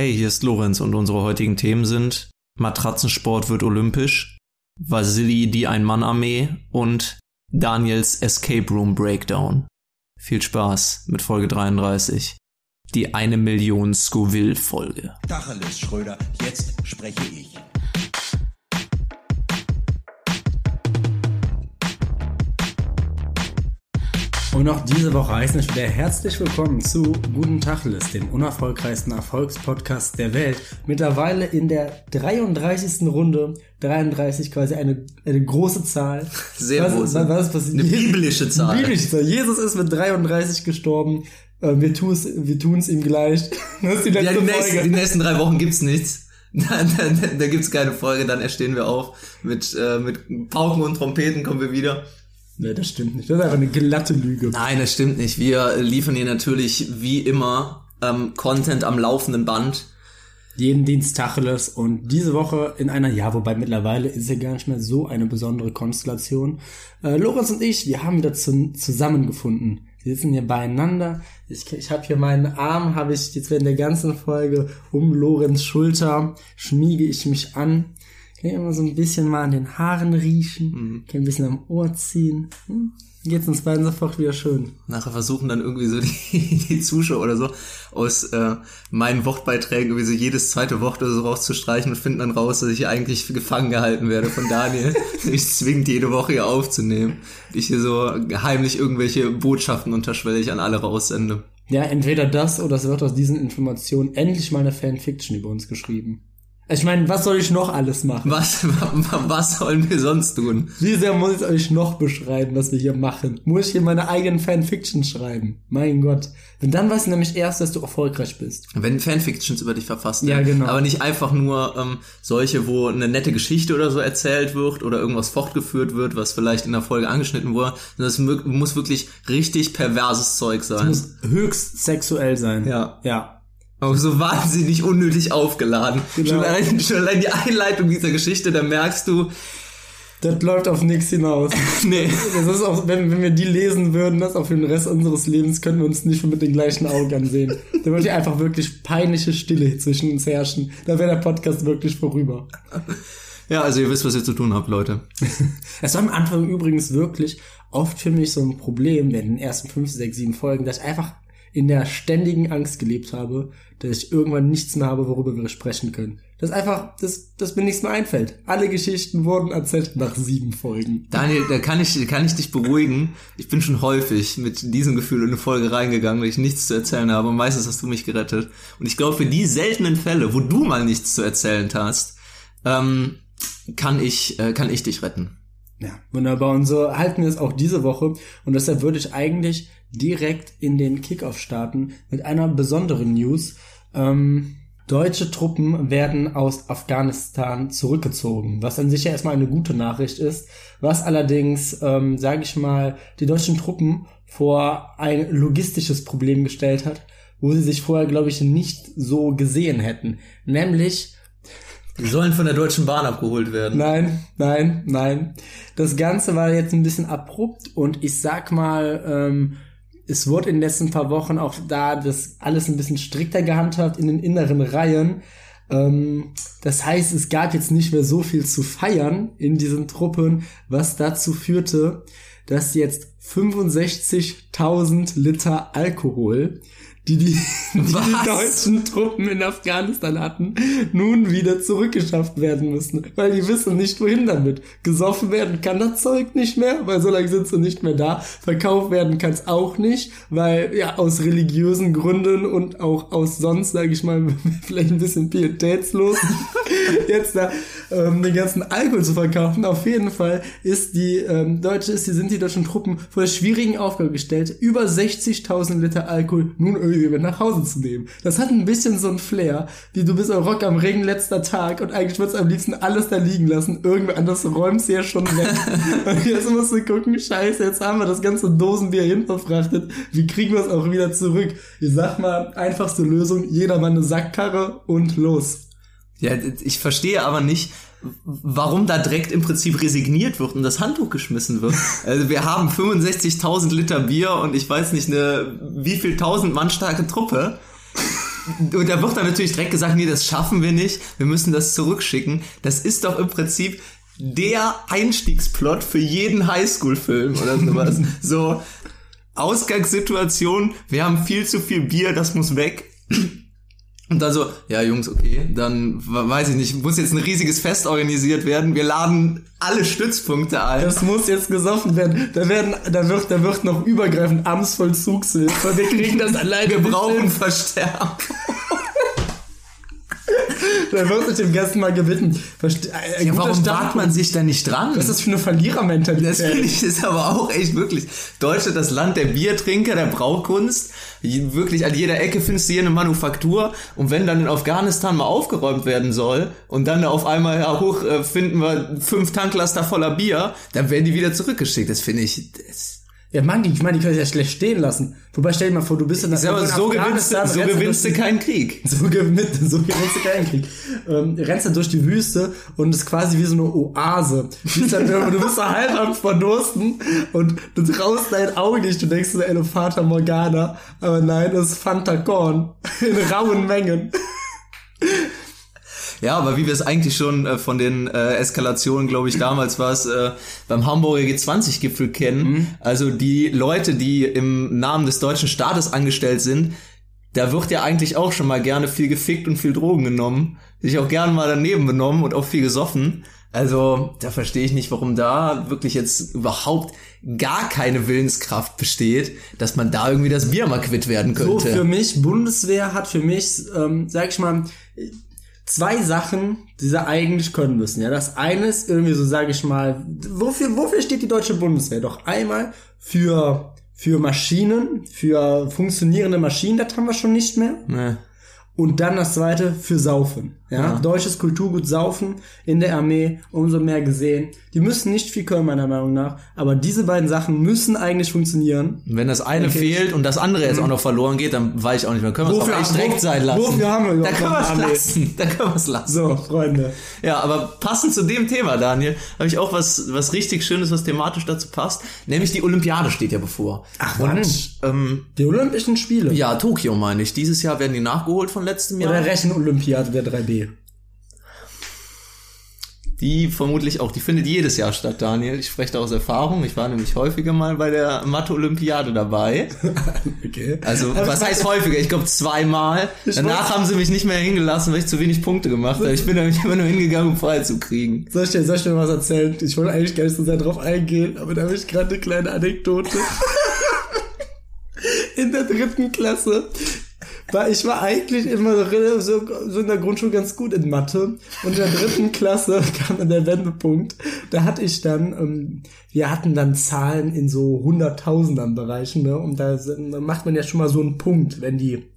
Hey, hier ist Lorenz und unsere heutigen Themen sind Matratzensport wird olympisch, Vasili die Ein-Mann-Armee und Daniels Escape Room Breakdown. Viel Spaß mit Folge 33. Die eine Million Scoville-Folge. Tacheles, Schröder, jetzt spreche ich. Und auch diese Woche heißen wir wieder herzlich willkommen zu Guten Tacheles, dem unerfolgreichsten Erfolgspodcast der Welt. Mittlerweile in der 33. Runde, 33 quasi eine, eine große Zahl. Sehr was, groß. Was, was passiert? Eine biblische Zahl. Biblische Zahl. Jesus ist mit 33 gestorben. Äh, Wir tun's, wir tun's ihm gleich. Das ist die letzte Ja, die nächsten, Folge. die nächsten drei Wochen gibt's nichts. Da, da, da gibt's keine Folge, dann erstehen wir auf. Mit, äh, mit Pauken und Trompeten kommen wir wieder. Nee, das stimmt nicht. Das ist einfach eine glatte Lüge. Nein, das stimmt nicht. Wir liefern hier natürlich wie immer ähm, Content am laufenden Band. jeden Dienst Tacheles und diese Woche in einer, ja, wobei mittlerweile ist ja gar nicht mehr so eine besondere Konstellation. Äh, Lorenz und ich, wir haben wieder zu, zusammengefunden. Wir sitzen hier beieinander. Ich, ich habe hier meinen Arm, habe ich jetzt während der ganzen Folge um Lorenz Schulter, schmiege ich mich an. Kann immer so ein bisschen mal an den Haaren riechen, kann ein bisschen am Ohr ziehen. Hm? Geht's uns beiden sofort wieder schön. Nachher versuchen dann irgendwie so die, die Zuschauer oder so aus äh, meinen Wortbeiträgen irgendwie so jedes zweite Wort oder so rauszustreichen und finden dann raus, dass ich eigentlich gefangen gehalten werde von Daniel. ich zwingt jede Woche hier aufzunehmen. Ich hier so heimlich irgendwelche Botschaften unterschwellig an alle raussende. Ja, entweder das oder es wird aus diesen Informationen endlich mal eine Fanfiction über uns geschrieben. Ich meine, was soll ich noch alles machen? Was, was sollen wir sonst tun? Wie sehr muss ich euch noch beschreiben, was wir hier machen? Muss ich hier meine eigenen Fanfiction schreiben? Mein Gott. Und dann weißt du nämlich erst, dass du erfolgreich bist. Wenn Fanfictions über dich verfasst Ja, werden. genau. Aber nicht einfach nur ähm, solche, wo eine nette Geschichte oder so erzählt wird oder irgendwas fortgeführt wird, was vielleicht in der Folge angeschnitten wurde. sondern Es mü- muss wirklich richtig perverses Zeug sein. Muss höchst sexuell sein. Ja. Ja. Aber so wahnsinnig unnötig aufgeladen. Genau. Schon, allein, schon allein die Einleitung dieser Geschichte, da merkst du, Das läuft auf nichts hinaus. nee, Das ist auch, wenn, wenn wir die lesen würden, das auf den Rest unseres Lebens, können wir uns nicht mit den gleichen Augen ansehen. Da würde hier einfach wirklich peinliche Stille zwischen uns herrschen. Da wäre der Podcast wirklich vorüber. ja, also ihr wisst, was ihr zu tun habt, Leute. Es war am Anfang übrigens wirklich oft für mich so ein Problem während den ersten fünf, sechs, sieben Folgen, dass ich einfach in der ständigen Angst gelebt habe, dass ich irgendwann nichts mehr habe, worüber wir sprechen können. Das einfach, dass, dass mir nichts mehr einfällt. Alle Geschichten wurden erzählt nach sieben Folgen. Daniel, da kann ich, kann ich dich beruhigen. Ich bin schon häufig mit diesem Gefühl in eine Folge reingegangen, weil ich nichts zu erzählen habe. Und meistens hast du mich gerettet. Und ich glaube, für die seltenen Fälle, wo du mal nichts zu erzählen hast, ähm, kann ich, äh, kann ich dich retten. Ja, wunderbar. Und so halten wir es auch diese Woche. Und deshalb würde ich eigentlich direkt in den Kickoff starten mit einer besonderen News. Ähm, deutsche Truppen werden aus Afghanistan zurückgezogen, was an sich ja erstmal eine gute Nachricht ist, was allerdings, ähm, sage ich mal, die deutschen Truppen vor ein logistisches Problem gestellt hat, wo sie sich vorher, glaube ich, nicht so gesehen hätten. Nämlich Die sollen von der Deutschen Bahn abgeholt werden. Nein, nein, nein. Das Ganze war jetzt ein bisschen abrupt und ich sag mal, ähm, es wurde in den letzten paar Wochen auch da das alles ein bisschen strikter gehandhabt in den inneren Reihen. Ähm, das heißt, es gab jetzt nicht mehr so viel zu feiern in diesen Truppen, was dazu führte, dass jetzt 65.000 Liter Alkohol, die die, die, die deutschen Truppen in Afghanistan hatten, nun wieder zurückgeschafft werden müssen, weil die wissen nicht, wohin damit. Gesoffen werden kann das Zeug nicht mehr, weil so lange sind sie nicht mehr da. Verkauft werden kann es auch nicht, weil ja aus religiösen Gründen und auch aus sonst, sage ich mal, vielleicht ein bisschen pietätslos, jetzt da ähm, den ganzen Alkohol zu verkaufen. Auf jeden Fall ist die ähm, deutsche, ist, die sind die deutschen Truppen vor der schwierigen Aufgabe gestellt, über 60.000 Liter Alkohol nun mit nach Hause zu nehmen. Das hat ein bisschen so ein Flair, wie du bist am Rock am Ring letzter Tag und eigentlich würdest du am liebsten alles da liegen lassen. Irgendwer anders räumst du ja schon weg. und jetzt musst du gucken, scheiße, jetzt haben wir das ganze Dosenbier hinverfrachtet. Wie kriegen wir es auch wieder zurück? Ich sag mal, einfachste Lösung, jeder mal eine Sackkarre und los. Ja, ich verstehe aber nicht, warum da direkt im Prinzip resigniert wird und das Handtuch geschmissen wird. Also wir haben 65.000 Liter Bier und ich weiß nicht, eine wie viel tausend Mann starke Truppe. und da wird dann natürlich direkt gesagt, nee, das schaffen wir nicht, wir müssen das zurückschicken. Das ist doch im Prinzip der Einstiegsplot für jeden Highschool-Film oder sowas. so, Ausgangssituation, wir haben viel zu viel Bier, das muss weg. Und dann so, ja Jungs, okay, dann weiß ich nicht, muss jetzt ein riesiges Fest organisiert werden. Wir laden alle Stützpunkte ein. Das muss jetzt gesoffen werden. Da werden, da wird, da wird noch übergreifend Amtsvollzugshilfe. Wir kriegen das alleine. Wir brauchen. Verstärkung. Da wird sich dem Gästen mal gewidmet. Verste äh, Ja, warum Standpunkt. wagt man sich da nicht dran? Was ist das für eine Verlierermentalität? Das finde ich ist aber auch echt wirklich. Deutschland, das Land der Biertrinker, der Braukunst. Wirklich an jeder Ecke findest du hier eine Manufaktur. Und wenn dann in Afghanistan mal aufgeräumt werden soll und dann auf einmal ja, hoch äh, finden wir fünf Tanklaster voller Bier, dann werden die wieder zurückgeschickt. Das finde ich. Das Ja, Mann, ich meine, die können sich ja schlecht stehen lassen. Wobei, stell dir mal vor, du bist in der aber so gewinnst, du- so gewinnst du keinen Krieg. So, gewinnt, so gewinnst du keinen Krieg. Ähm, rennst dann durch die Wüste und ist quasi wie so eine Oase. Du bist, dann, du bist da halb am Verdursten und du traust dein Auge nicht. Du denkst, ist eine Fata Morgana. Aber nein, das ist Fanta Korn. In rauen Mengen. Ja, aber wie wir es eigentlich schon äh, von den äh, Eskalationen, glaube ich, damals war es äh, beim Hamburger G20-Gipfel kennen. Also die Leute, die im Namen des deutschen Staates angestellt sind, da wird ja eigentlich auch schon mal gerne viel gefickt und viel Drogen genommen. Sich auch gerne mal daneben benommen und auch viel gesoffen. Also da verstehe ich nicht, warum da wirklich jetzt überhaupt gar keine Willenskraft besteht, dass man da irgendwie das Bier mal quitt werden So, könnte. für mich, Bundeswehr hat für mich, ähm, sag ich mal, zwei Sachen, die sie eigentlich können müssen. Ja, das eine ist irgendwie so, sage ich mal, wofür, wofür steht die deutsche Bundeswehr? Doch einmal für für Maschinen, für funktionierende Maschinen, das haben wir schon nicht mehr. Ne. Und dann das zweite für Saufen. Ja? Ja. Deutsches Kulturgut Saufen in der Armee, umso mehr gesehen. Die müssen nicht viel können, meiner Meinung nach. Aber diese beiden Sachen müssen eigentlich funktionieren. Und wenn das eine Okay. fehlt und das andere jetzt auch noch verloren geht, dann weiß ich auch nicht mehr. Können wir es Wofür- auch echt direkt sein lassen. wofür haben wir Da überhaupt können wir es lassen. Da können wir es lassen. So, Freunde. Ja, aber passend zu dem Thema, Daniel, habe ich auch was, was richtig Schönes, was thematisch dazu passt. Nämlich die Olympiade steht ja bevor. Ach, wann? Und, ähm, Die Olympischen Spiele. ja, Tokio meine ich. Dieses Jahr werden die nachgeholt von letztem Jahr. Oder Rechenolympiade der 3B. Die vermutlich auch, die findet jedes Jahr statt, Daniel. Ich spreche da aus Erfahrung. Ich war nämlich häufiger mal bei der Mathe-Olympiade dabei. Okay. Also, was heißt häufiger? Ich glaube zweimal. Danach wollte- haben sie mich nicht mehr hingelassen, weil ich zu wenig Punkte gemacht habe. Ich bin nämlich immer nur hingegangen, um frei zu kriegen. Soll ich dir, soll ich dir was erzählen? Ich wollte eigentlich gar nicht so sehr drauf eingehen, aber da habe ich gerade eine kleine Anekdote. In der dritten Klasse war ich war eigentlich immer so, so, in der Grundschule ganz gut in Mathe und in der dritten Klasse kam dann der Wendepunkt. Da hatte ich dann, ähm, wir hatten dann Zahlen in so hunderttausendern Bereichen, ne? Und da macht man ja schon mal so einen Punkt, wenn die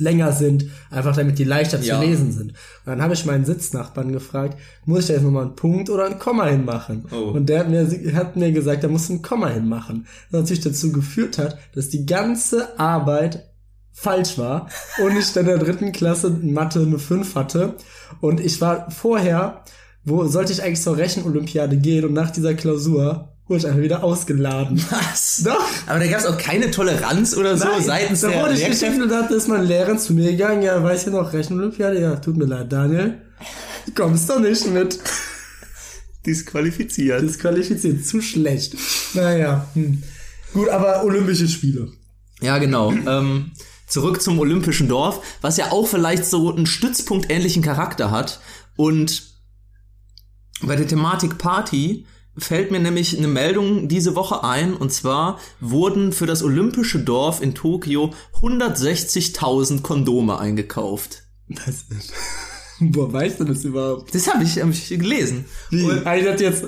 länger sind, einfach damit die leichter Ja. zu lesen sind. Und dann habe ich meinen Sitznachbarn gefragt, muss ich da jetzt nochmal einen Punkt oder ein Komma hinmachen? Oh. Und der hat mir, hat mir gesagt, er muss ein Komma hinmachen. Was natürlich dazu geführt hat, dass die ganze Arbeit falsch war und ich dann in der dritten Klasse in Mathe eine 5 hatte. Und ich war vorher, wo sollte ich eigentlich zur Rechenolympiade gehen und nach dieser Klausur wurde ich einfach wieder ausgeladen. Was? Doch. Aber da gab es auch keine Toleranz oder so Nein, seitens da der wurde ich geschickt und da ist mein Lehrer zu mir gegangen, ja, weiß ja noch, Rechenolympiade, ja, tut mir leid, Daniel, du kommst doch nicht mit. Disqualifiziert. Disqualifiziert, zu schlecht. Naja, hm. gut, aber Olympische Spiele. Ja, genau. ähm, zurück zum Olympischen Dorf, was ja auch vielleicht so einen Stützpunkt-ähnlichen Charakter hat. Und bei der Thematik Party fällt mir nämlich eine Meldung diese Woche ein. Und zwar wurden für das Olympische Dorf in Tokio 160.000 Kondome eingekauft. Das ist, woher weißt du das überhaupt? Das habe ich, hab ich gelesen. Wie? Und Habe ich das jetzt,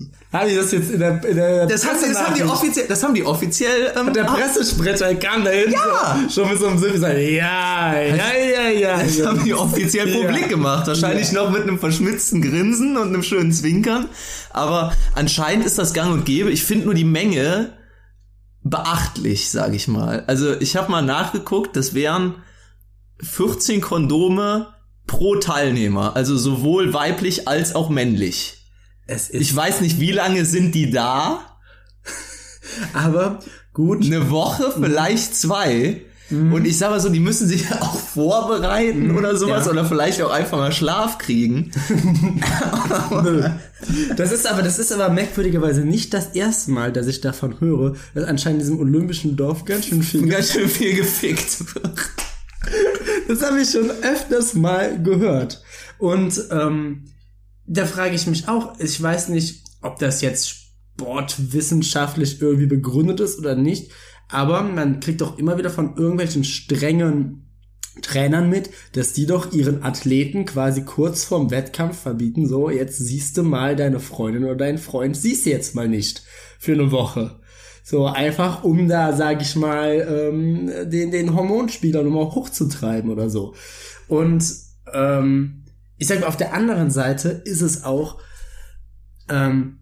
äh, habe ich das jetzt in der, in der das, haben, das, haben die offiziell, das haben die offiziell ähm, der ab- Pressesprecher kam dahin, Ja. so, schon mit so einem Sinn gesagt, ja, ja, ja, ja. Das ja. haben die offiziell Ja. publik gemacht. Wahrscheinlich noch mit einem verschmitzten Grinsen und einem schönen Zwinkern. Aber anscheinend ist das gang und gäbe. Ich finde nur die Menge beachtlich, sage ich mal. Also ich habe mal nachgeguckt, das wären 14 Kondome pro Teilnehmer. Also sowohl weiblich als auch männlich. Ich weiß nicht, wie lange sind die da? aber gut. Eine Woche, vielleicht zwei. Und ich sag mal so, die müssen sich auch vorbereiten oder sowas ja. oder vielleicht auch einfach mal Schlaf kriegen. Das ist aber, das ist aber merkwürdigerweise nicht das erste Mal, dass ich davon höre, dass anscheinend in diesem olympischen Dorf ganz schön viel Ganz schön viel gefickt wird. Das habe ich schon öfters mal gehört. Und ähm, da frage ich mich auch, ich weiß nicht, ob das jetzt sportwissenschaftlich irgendwie begründet ist oder nicht, aber man kriegt doch immer wieder von irgendwelchen strengen Trainern mit, dass die doch ihren Athleten quasi kurz vorm Wettkampf verbieten, so, jetzt siehst du mal deine Freundin oder deinen Freund, siehst du jetzt mal nicht für eine Woche. So einfach, um da, sag ich mal, ähm, den, den Hormonspieler nochmal hochzutreiben oder so. Und ähm, ich sag mal, auf der anderen Seite ist es auch, ähm,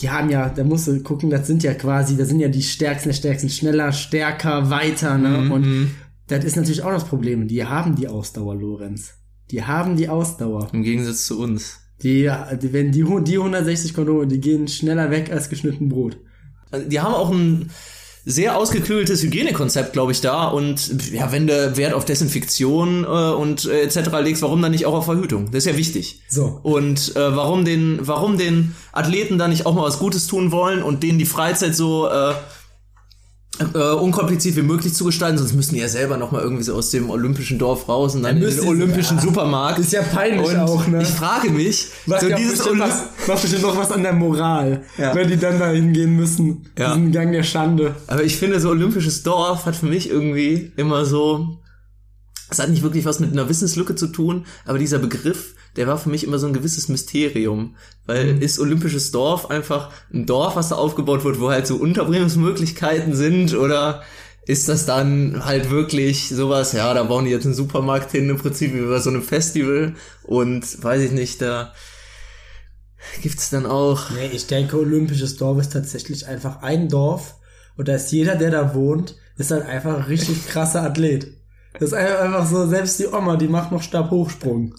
die haben ja, da musst du gucken, das sind ja quasi, das sind ja die Stärksten der Stärksten, schneller, stärker, weiter, ne? Und das ist natürlich auch das Problem. Die haben die Ausdauer, Lorenz. Die haben die Ausdauer. Im Gegensatz zu uns. Die, die wenn die, die 160 Kondome, die gehen schneller weg als geschnitten Brot. Also, Die haben auch ein sehr ausgeklügeltes Hygienekonzept, glaube ich, da. Und ja, wenn du Wert auf Desinfektion äh, und äh, etc. legst, warum dann nicht auch auf Verhütung? Das ist ja wichtig. So. Und äh, warum den, warum den Athleten da nicht auch mal was Gutes tun wollen und denen die Freizeit so äh, äh, unkompliziert wie möglich zu gestalten, sonst müssen die ja selber noch mal irgendwie so aus dem olympischen Dorf raus und dann in müssen den olympischen ja. Supermarkt. Ist ja peinlich und auch, ne? Ich frage mich, Was so ja dieses bestimmt was, macht bestimmt noch was an der Moral, Ja. wenn die dann da hingehen müssen. Ja. Diesen Gang der Schande. Aber ich finde, so olympisches Dorf hat für mich irgendwie immer so, es hat nicht wirklich was mit einer Wissenslücke zu tun, aber dieser Begriff, der war für mich immer so ein gewisses Mysterium. Weil ist olympisches Dorf einfach ein Dorf, was da aufgebaut wird, wo halt so Unterbringungsmöglichkeiten sind oder ist das dann halt wirklich sowas, ja, da bauen die jetzt einen Supermarkt hin, im Prinzip wie bei so einem Festival und weiß ich nicht, da gibt's dann auch Nee, ich denke, olympisches Dorf ist tatsächlich einfach ein Dorf und da ist jeder, der da wohnt, ist halt einfach ein richtig krasser Athlet. Das ist einfach so, selbst die Oma, die macht noch Stabhochsprung.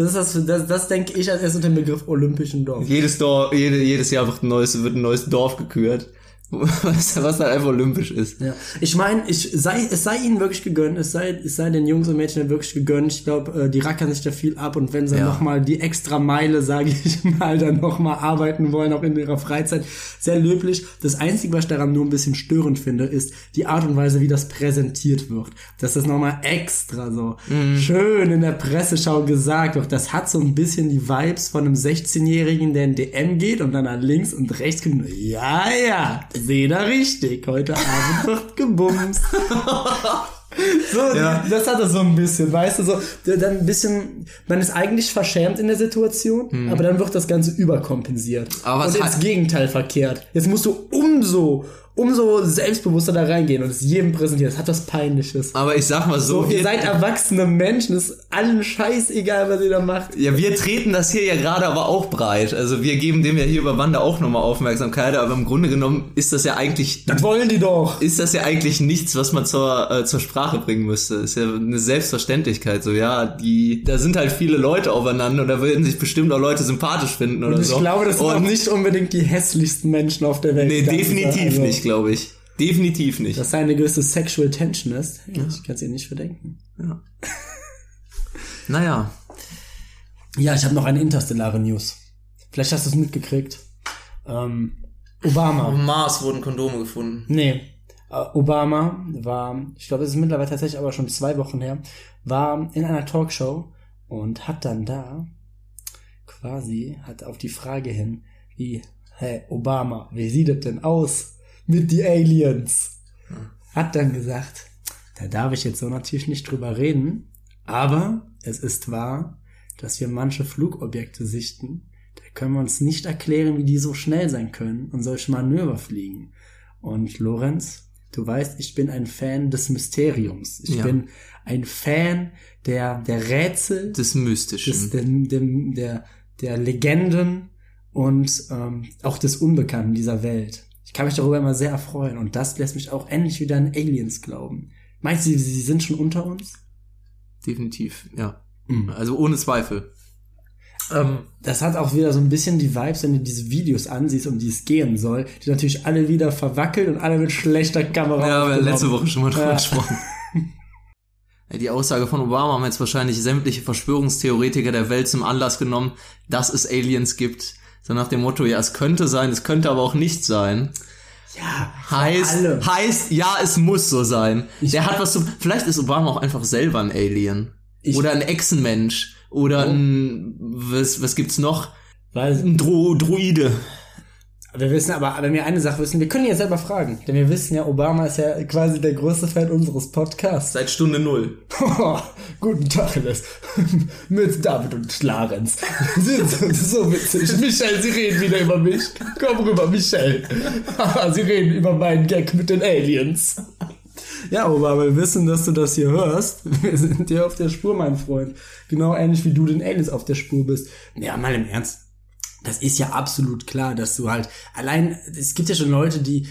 Das ist das, das, das denke ich als erstes unter dem Begriff olympischen Dorf. Jedes Dorf, jede, jedes Jahr wird ein neues, wird ein neues Dorf gekürt. Was, was halt einfach olympisch ist. Ja. Ich meine, ich sei, es sei ihnen wirklich gegönnt, es sei, es sei den Jungs und Mädchen wirklich gegönnt. Ich glaube, äh, die rackern sich da viel ab und wenn sie Ja. noch mal die extra Meile, sage ich mal, dann noch mal arbeiten wollen, auch in ihrer Freizeit, sehr löblich. Das Einzige, was ich daran nur ein bisschen störend finde, ist die Art und Weise, wie das präsentiert wird. Dass das noch mal extra so schön in der Presseschau gesagt wird. Das hat so ein bisschen die Vibes von einem 16-Jährigen, der in DM geht und dann an links und rechts guckt. Ja, ja, seh da richtig. Heute Abend wird gebumst. So, Ja. das hat er so ein bisschen, weißt du, so, dann ein bisschen, man ist eigentlich verschämt in der Situation, aber dann wird das Ganze überkompensiert. Aber und ins Gegenteil verkehrt. Jetzt musst du umso, umso selbstbewusster da reingehen und es jedem präsentieren. Das hat was Peinliches. Aber ich sag mal so, So, ihr seid erwachsene Menschen, ist allen scheißegal, was ihr da macht. ja, wir treten das hier ja gerade aber auch breit. Also wir geben dem ja hier über Bande auch nochmal Aufmerksamkeit, aber im Grunde genommen ist das ja eigentlich, Das wollen die doch. ist das ja eigentlich nichts, was man zur, äh, zur Sprache bringen müsste. Ist ja eine Selbstverständlichkeit. So, ja, die, da sind halt viele Leute aufeinander und da würden sich bestimmt auch Leute sympathisch finden oder Und ich so. glaube, das sind und auch nicht unbedingt die hässlichsten Menschen auf der Welt. Nee, definitiv. Also, nicht, glaube ich. Definitiv nicht. Dass da eine gewisse Sexual Tension ist. Ja. Ich kann es ihr nicht verdenken. Naja. Ja, ich habe noch eine interstellare News. Vielleicht hast du es mitgekriegt. Ähm, Obama. Mars wurden Kondome gefunden. Nee. Äh, Obama war, ich glaube, es ist mittlerweile tatsächlich aber schon zwei Wochen her, war in einer Talkshow und hat dann da quasi, hat auf die Frage hin, wie, hey, Obama, wie sieht es denn aus mit die Aliens? Hat dann gesagt, da darf ich jetzt so natürlich nicht drüber reden, aber es ist wahr, dass wir manche Flugobjekte sichten, da können wir uns nicht erklären, wie die so schnell sein können und solche Manöver fliegen. Und Lorenz, du weißt, ich bin ein Fan des Mysteriums. Ich Ja. bin ein Fan der, der Rätsel, Des Mystischen. des, dem, dem, der, der Legenden und ähm, auch des Unbekannten dieser Welt. Ich kann mich darüber immer sehr erfreuen und das lässt mich auch endlich wieder an Aliens glauben. Meinst du, sie sind schon unter uns? Definitiv, ja. Mhm. Also ohne Zweifel. Ähm, das hat auch wieder so ein bisschen die Vibes, wenn du diese Videos ansiehst, um die es gehen soll, die natürlich alle wieder verwackelt und alle mit schlechter Kamera Ja, wir haben letzte Woche schon mal drüber Ja. gesprochen. Die Aussage von Obama haben jetzt wahrscheinlich sämtliche Verschwörungstheoretiker der Welt zum Anlass genommen, dass es Aliens gibt. So nach dem Motto, ja, es könnte sein, es könnte aber auch nicht sein. Ja, Heißt, alle. heißt, ja, es muss so sein. Der hat was zu, vielleicht ist Obama auch einfach selber ein Alien. Ich- oder ein Echsenmensch. Oder ein, was, was gibt's noch? Weil Ein Dro Droide. Wir wissen aber, wenn wir eine Sache wissen, wir können ja selber fragen. Denn wir wissen ja, Obama ist ja quasi der größte Fan unseres Podcasts. Seit Stunde Null. Guten Tag, Les. Mit David und Clarence. Sie sind so witzig. Michelle, Sie reden wieder über mich. Komm rüber, Michelle. Sie reden über meinen Gag mit den Aliens. Ja, Obama, wir wissen, dass du das hier hörst. Wir sind dir auf der Spur, mein Freund. Genau ähnlich wie du den Aliens auf der Spur bist. Ja, mal im Ernst. Das ist ja absolut klar, dass du halt allein, es gibt ja schon Leute, die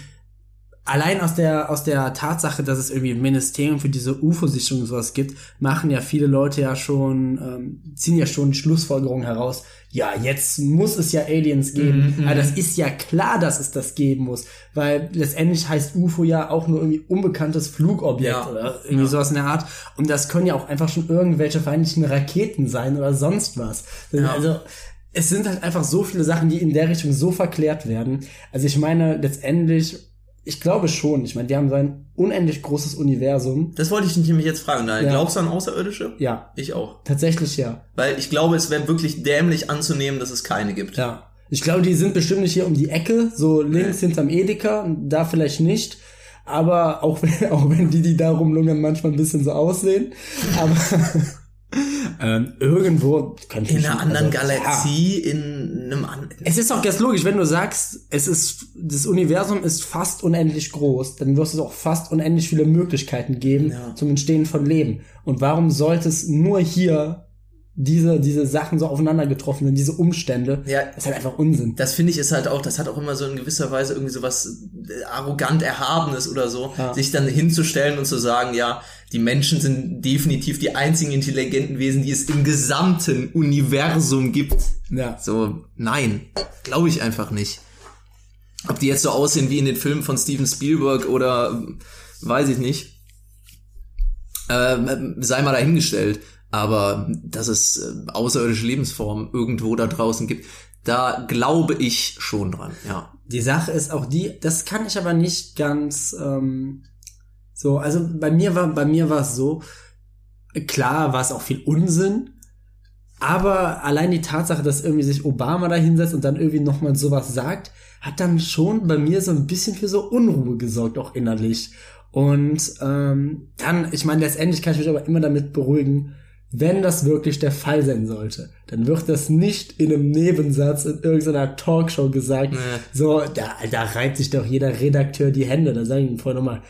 allein aus der, aus der Tatsache, dass es irgendwie ein Ministerium für diese UFO-Sicherung und sowas gibt, machen ja viele Leute ja schon, ähm, ziehen ja schon die Schlussfolgerung heraus, ja, jetzt muss es ja Aliens geben. Aber das ist ja klar, dass es das geben muss, weil letztendlich heißt UFO ja auch nur irgendwie unbekanntes Flugobjekt Ja. oder irgendwie sowas in der Art. Und das können ja auch einfach schon irgendwelche feindlichen Raketen sein oder sonst was. Also, es sind halt einfach so viele Sachen, die in der Richtung so verklärt werden. Also ich meine, letztendlich, ich glaube schon, ich meine, die haben so ein unendlich großes Universum. Das wollte ich dich nämlich jetzt fragen. Ja. Glaubst du an Außerirdische? Ja, Ich auch. tatsächlich ja. Weil ich glaube, es wäre wirklich dämlich anzunehmen, dass es keine gibt. Ja. Ich glaube, die sind bestimmt nicht hier um die Ecke, so links hinterm Edeka, da vielleicht nicht. Aber auch wenn, auch wenn die, die da rumlungern, manchmal ein bisschen so aussehen. Aber ähm, irgendwo könnte In ich einer anderen also, ja. Galaxie, in einem anderen... Es ist auch ganz logisch, wenn du sagst, es ist, das Universum ist fast unendlich groß, dann wirst es auch fast unendlich viele Möglichkeiten geben Ja. zum Entstehen von Leben. Und warum sollte es nur hier diese, diese Sachen so aufeinander getroffen sind, diese Umstände? Ja. Das ist halt einfach Unsinn. Das finde ich ist halt auch, das hat auch immer so in gewisser Weise irgendwie so was äh, arrogant Erhabenes oder so, Ja. sich dann hinzustellen und zu sagen, ja, die Menschen sind definitiv die einzigen intelligenten Wesen, die es im gesamten Universum gibt. Ja. So, nein, glaube ich einfach nicht. Ob die jetzt so aussehen wie in den Filmen von Steven Spielberg oder weiß ich nicht, ähm, sei mal dahingestellt. Aber dass es äh, außerirdische Lebensformen irgendwo da draußen gibt, da glaube ich schon dran, ja. Die Sache ist auch die, das kann ich aber nicht ganz ähm, so, also bei mir war, bei mir war es so, klar war es auch viel Unsinn, aber allein die Tatsache, dass irgendwie sich Obama da hinsetzt und dann irgendwie nochmal sowas sagt, hat dann schon bei mir so ein bisschen für so Unruhe gesorgt, auch innerlich. Und ähm, dann, ich meine, letztendlich kann ich mich aber immer damit beruhigen, wenn das wirklich der Fall sein sollte, dann wird das nicht in einem Nebensatz in irgendeiner Talkshow gesagt. Nee. So, da, da reibt sich doch jeder Redakteur die Hände. Da sagen die vorher nochmal,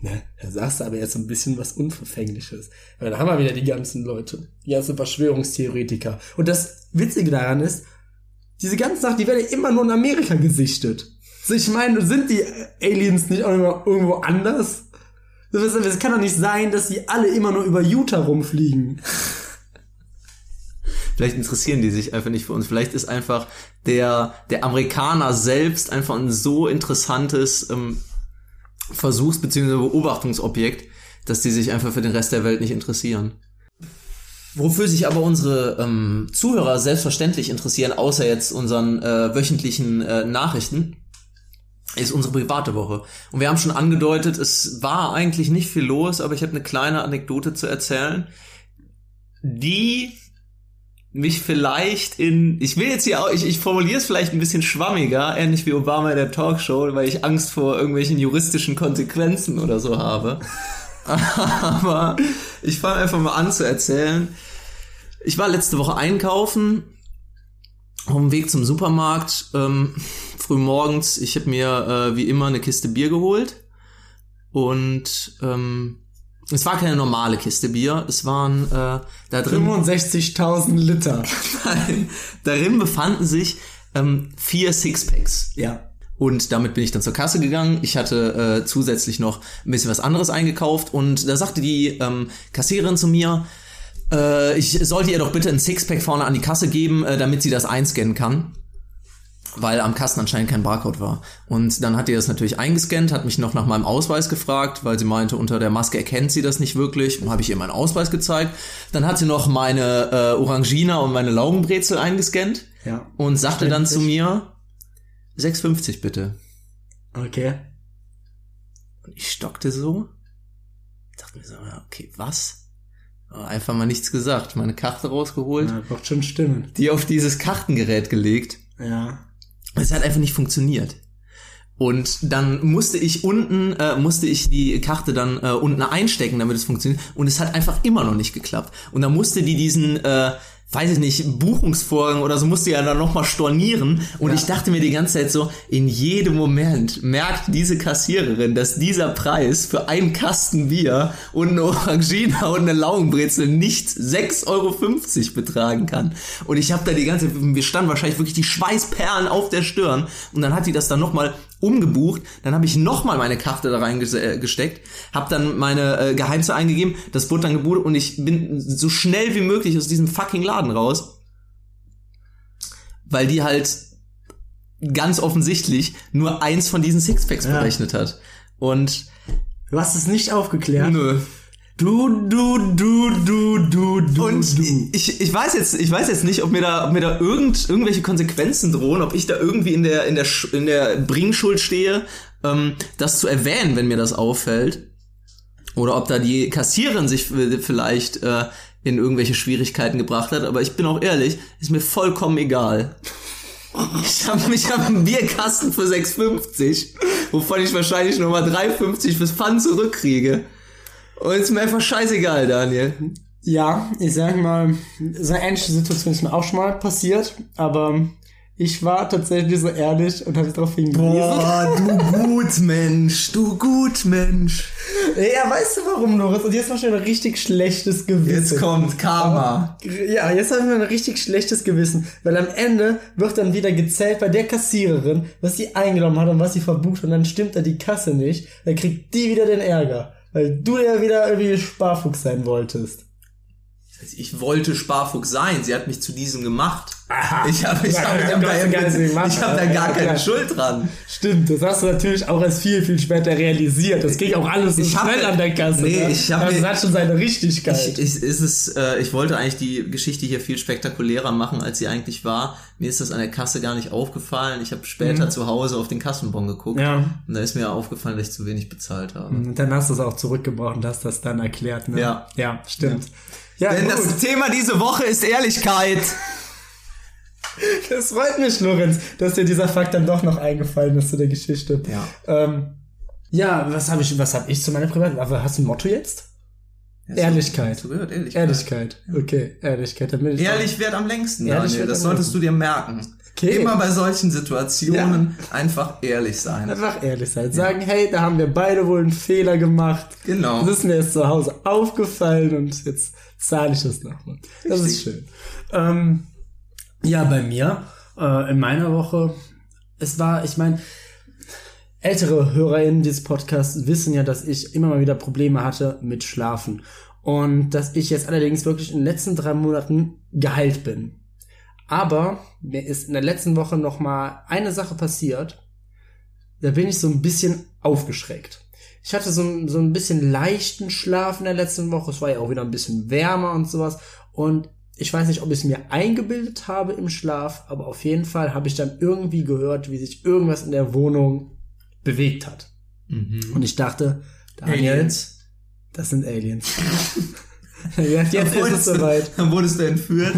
ne, da sagst du aber jetzt so ein bisschen was Unverfängliches. Weil da haben wir wieder die ganzen Leute, die ganzen Verschwörungstheoretiker. Und das Witzige daran ist, diese ganzen Sachen, die werden ja immer nur in Amerika gesichtet. So, ich meine, sind die Aliens nicht auch immer irgendwo anders? Es kann doch nicht sein, dass die alle immer nur über Utah rumfliegen. Vielleicht interessieren die sich einfach nicht für uns. Vielleicht ist einfach der, der Amerikaner selbst einfach ein so interessantes ähm, Versuchs- bzw. Beobachtungsobjekt, dass die sich einfach für den Rest der Welt nicht interessieren. Wofür sich aber unsere ähm, Zuhörer selbstverständlich interessieren, außer jetzt unseren äh, wöchentlichen äh, Nachrichten, ist unsere private Woche. Und wir haben schon angedeutet, es war eigentlich nicht viel los, aber ich habe eine kleine Anekdote zu erzählen, die mich vielleicht in, ich will jetzt hier auch, ich, ich formuliere es vielleicht ein bisschen schwammiger, ähnlich wie Obama in der Talkshow, weil ich Angst vor irgendwelchen juristischen Konsequenzen oder so habe. Aber ich fange einfach mal an zu erzählen. Ich war letzte Woche einkaufen, auf dem Weg zum Supermarkt, ähm, früh morgens. Ich habe mir äh, wie immer eine Kiste Bier geholt und ähm, es war keine normale Kiste Bier, es waren äh, da drin 65.000 Liter. Nein, darin befanden sich ähm, vier Sixpacks. Ja. Und damit bin ich dann zur Kasse gegangen. Ich hatte äh, zusätzlich noch ein bisschen was anderes eingekauft und da sagte die ähm, Kassiererin zu mir, äh, ich sollte ihr doch bitte ein Sixpack vorne an die Kasse geben, äh, damit sie das einscannen kann. Weil am Kasten anscheinend kein Barcode war. Und dann hat die das natürlich eingescannt, hat mich noch nach meinem Ausweis gefragt, weil sie meinte, unter der Maske erkennt sie das nicht wirklich. Dann habe ich ihr meinen Ausweis gezeigt. Dann hat sie noch meine äh, Orangina und meine Laugenbrezel eingescannt Ja. und sagte dann zu mir, 6,50 bitte. Okay. Und ich stockte so. Dachte mir so, okay, was? Einfach mal nichts gesagt. Meine Karte rausgeholt, Ja, braucht schon Stimmen. die auf dieses Kartengerät gelegt. Ja. Es hat einfach nicht funktioniert. Und dann musste ich unten, äh, musste ich die Karte dann äh, unten einstecken, damit es funktioniert. Und es hat einfach immer noch nicht geklappt. Und dann musste die diesen, äh, weiß ich nicht, Buchungsvorgang oder so, musste ja dann nochmal stornieren. Und Ja. ich dachte mir die ganze Zeit so, in jedem Moment merkt diese Kassiererin, dass dieser Preis für einen Kasten Bier und eine Orangina und eine Laugenbrezel nicht 6,50 Euro betragen kann. Und ich habe da die ganze, wir standen wahrscheinlich wirklich die Schweißperlen auf der Stirn. Und dann hat die das dann nochmal umgebucht. Dann habe ich nochmal meine Karte da reingesteckt, habe dann meine äh, Geheimzahl eingegeben, das wurde dann gebucht und ich bin so schnell wie möglich aus diesem fucking Laden raus. Weil die halt ganz offensichtlich nur eins von diesen Sixpacks Ja. berechnet hat. Und Du hast es nicht aufgeklärt. nö. Du, du, du, du, du, du, Und du. ich, ich weiß jetzt, ich weiß jetzt nicht, ob mir da, ob mir da irgend, irgendwelche Konsequenzen drohen, ob ich da irgendwie in der, in der, in der Bringschuld stehe, ähm, das zu erwähnen, wenn mir das auffällt. Oder ob da die Kassiererin sich vielleicht äh, in irgendwelche Schwierigkeiten gebracht hat. Aber ich bin auch ehrlich, ist mir vollkommen egal. Ich habe ich hab einen Bierkasten für 6,50, wovon ich wahrscheinlich nur mal 3,50 fürs Pfand zurückkriege. Und ist mir einfach scheißegal, Daniel. Ja, ich sag mal, so eine ähnliche Situation ist mir auch schon mal passiert, aber ich war tatsächlich so ehrlich und habe darauf hingewiesen. Boah, du gut Mensch, du gut Mensch. Ja, weißt du warum, Loris? Und jetzt mach ich mir ein richtig schlechtes Gewissen. Jetzt kommt Karma. Ja, jetzt habe ich mir ein richtig schlechtes Gewissen, weil am Ende wird dann wieder gezählt bei der Kassiererin, was sie eingenommen hat und was sie verbucht und dann stimmt da die Kasse nicht, dann kriegt die wieder den Ärger, weil du ja wieder irgendwie Sparfuchs sein wolltest. Ich wollte Sparfuchs sein, sie hat mich zu diesem gemacht. Aha. Ich habe ich Ja, hab, ich hab da, ich hab da gar keine ja. Schuld dran. Stimmt, das hast du natürlich auch erst viel, viel später realisiert. Das ging auch alles so Ich hab- schnell an der Kasse. Nee, ne? ich hab Also das hat schon seine Richtigkeit. Ich, ich, ist es, äh, ich wollte eigentlich die Geschichte hier viel spektakulärer machen, als sie eigentlich war. Mir ist das an der Kasse gar nicht aufgefallen. Ich habe später zu Hause auf den Kassenbon geguckt. Mhm. Ja. Und da ist mir aufgefallen, dass ich zu wenig bezahlt habe. Und dann hast du es auch zurückgebracht und hast das dann erklärt, ne? Ja. Ja, stimmt. Ja, Denn gut. das Thema diese Woche ist Ehrlichkeit. Das freut mich, Lorenz, dass dir dieser Fakt dann doch noch eingefallen ist zu der Geschichte. Ja. Ähm, ja, was habe ich, was habe ich zu meiner Privat? Aber hast du ein Motto jetzt? Ehrlichkeit. So gehört, Ehrlichkeit. Ehrlichkeit. Okay, Ehrlichkeit. Ich Ehrlich wird am längsten, Ehrlich Daniel. Das solltest du dir merken. Okay. Immer bei solchen Situationen einfach ehrlich sein. einfach ehrlich sein. Sagen, hey, da haben wir beide wohl einen Fehler gemacht. Genau. Das ist mir jetzt zu Hause aufgefallen und jetzt zahle ich das nochmal. Das ist schön. Ähm, ja, bei mir, äh, in meiner Woche, es war, ich meine, ältere HörerInnen dieses Podcasts wissen ja, dass ich immer mal wieder Probleme hatte mit Schlafen. Und dass ich jetzt allerdings wirklich in den letzten drei Monaten geheilt bin. Aber mir ist in der letzten Woche noch mal eine Sache passiert. Da bin ich so ein bisschen aufgeschreckt. Ich hatte so, ein- so ein bisschen leichten Schlaf in der letzten Woche. Es war ja auch wieder ein bisschen wärmer und sowas. Und ich weiß nicht, ob ich es mir eingebildet habe im Schlaf, aber auf jeden Fall habe ich dann irgendwie gehört, wie sich irgendwas in der Wohnung bewegt hat. Und ich dachte, Daniel, Aliens. das sind Aliens. jetzt jetzt ist es soweit. Dann wurdest du entführt.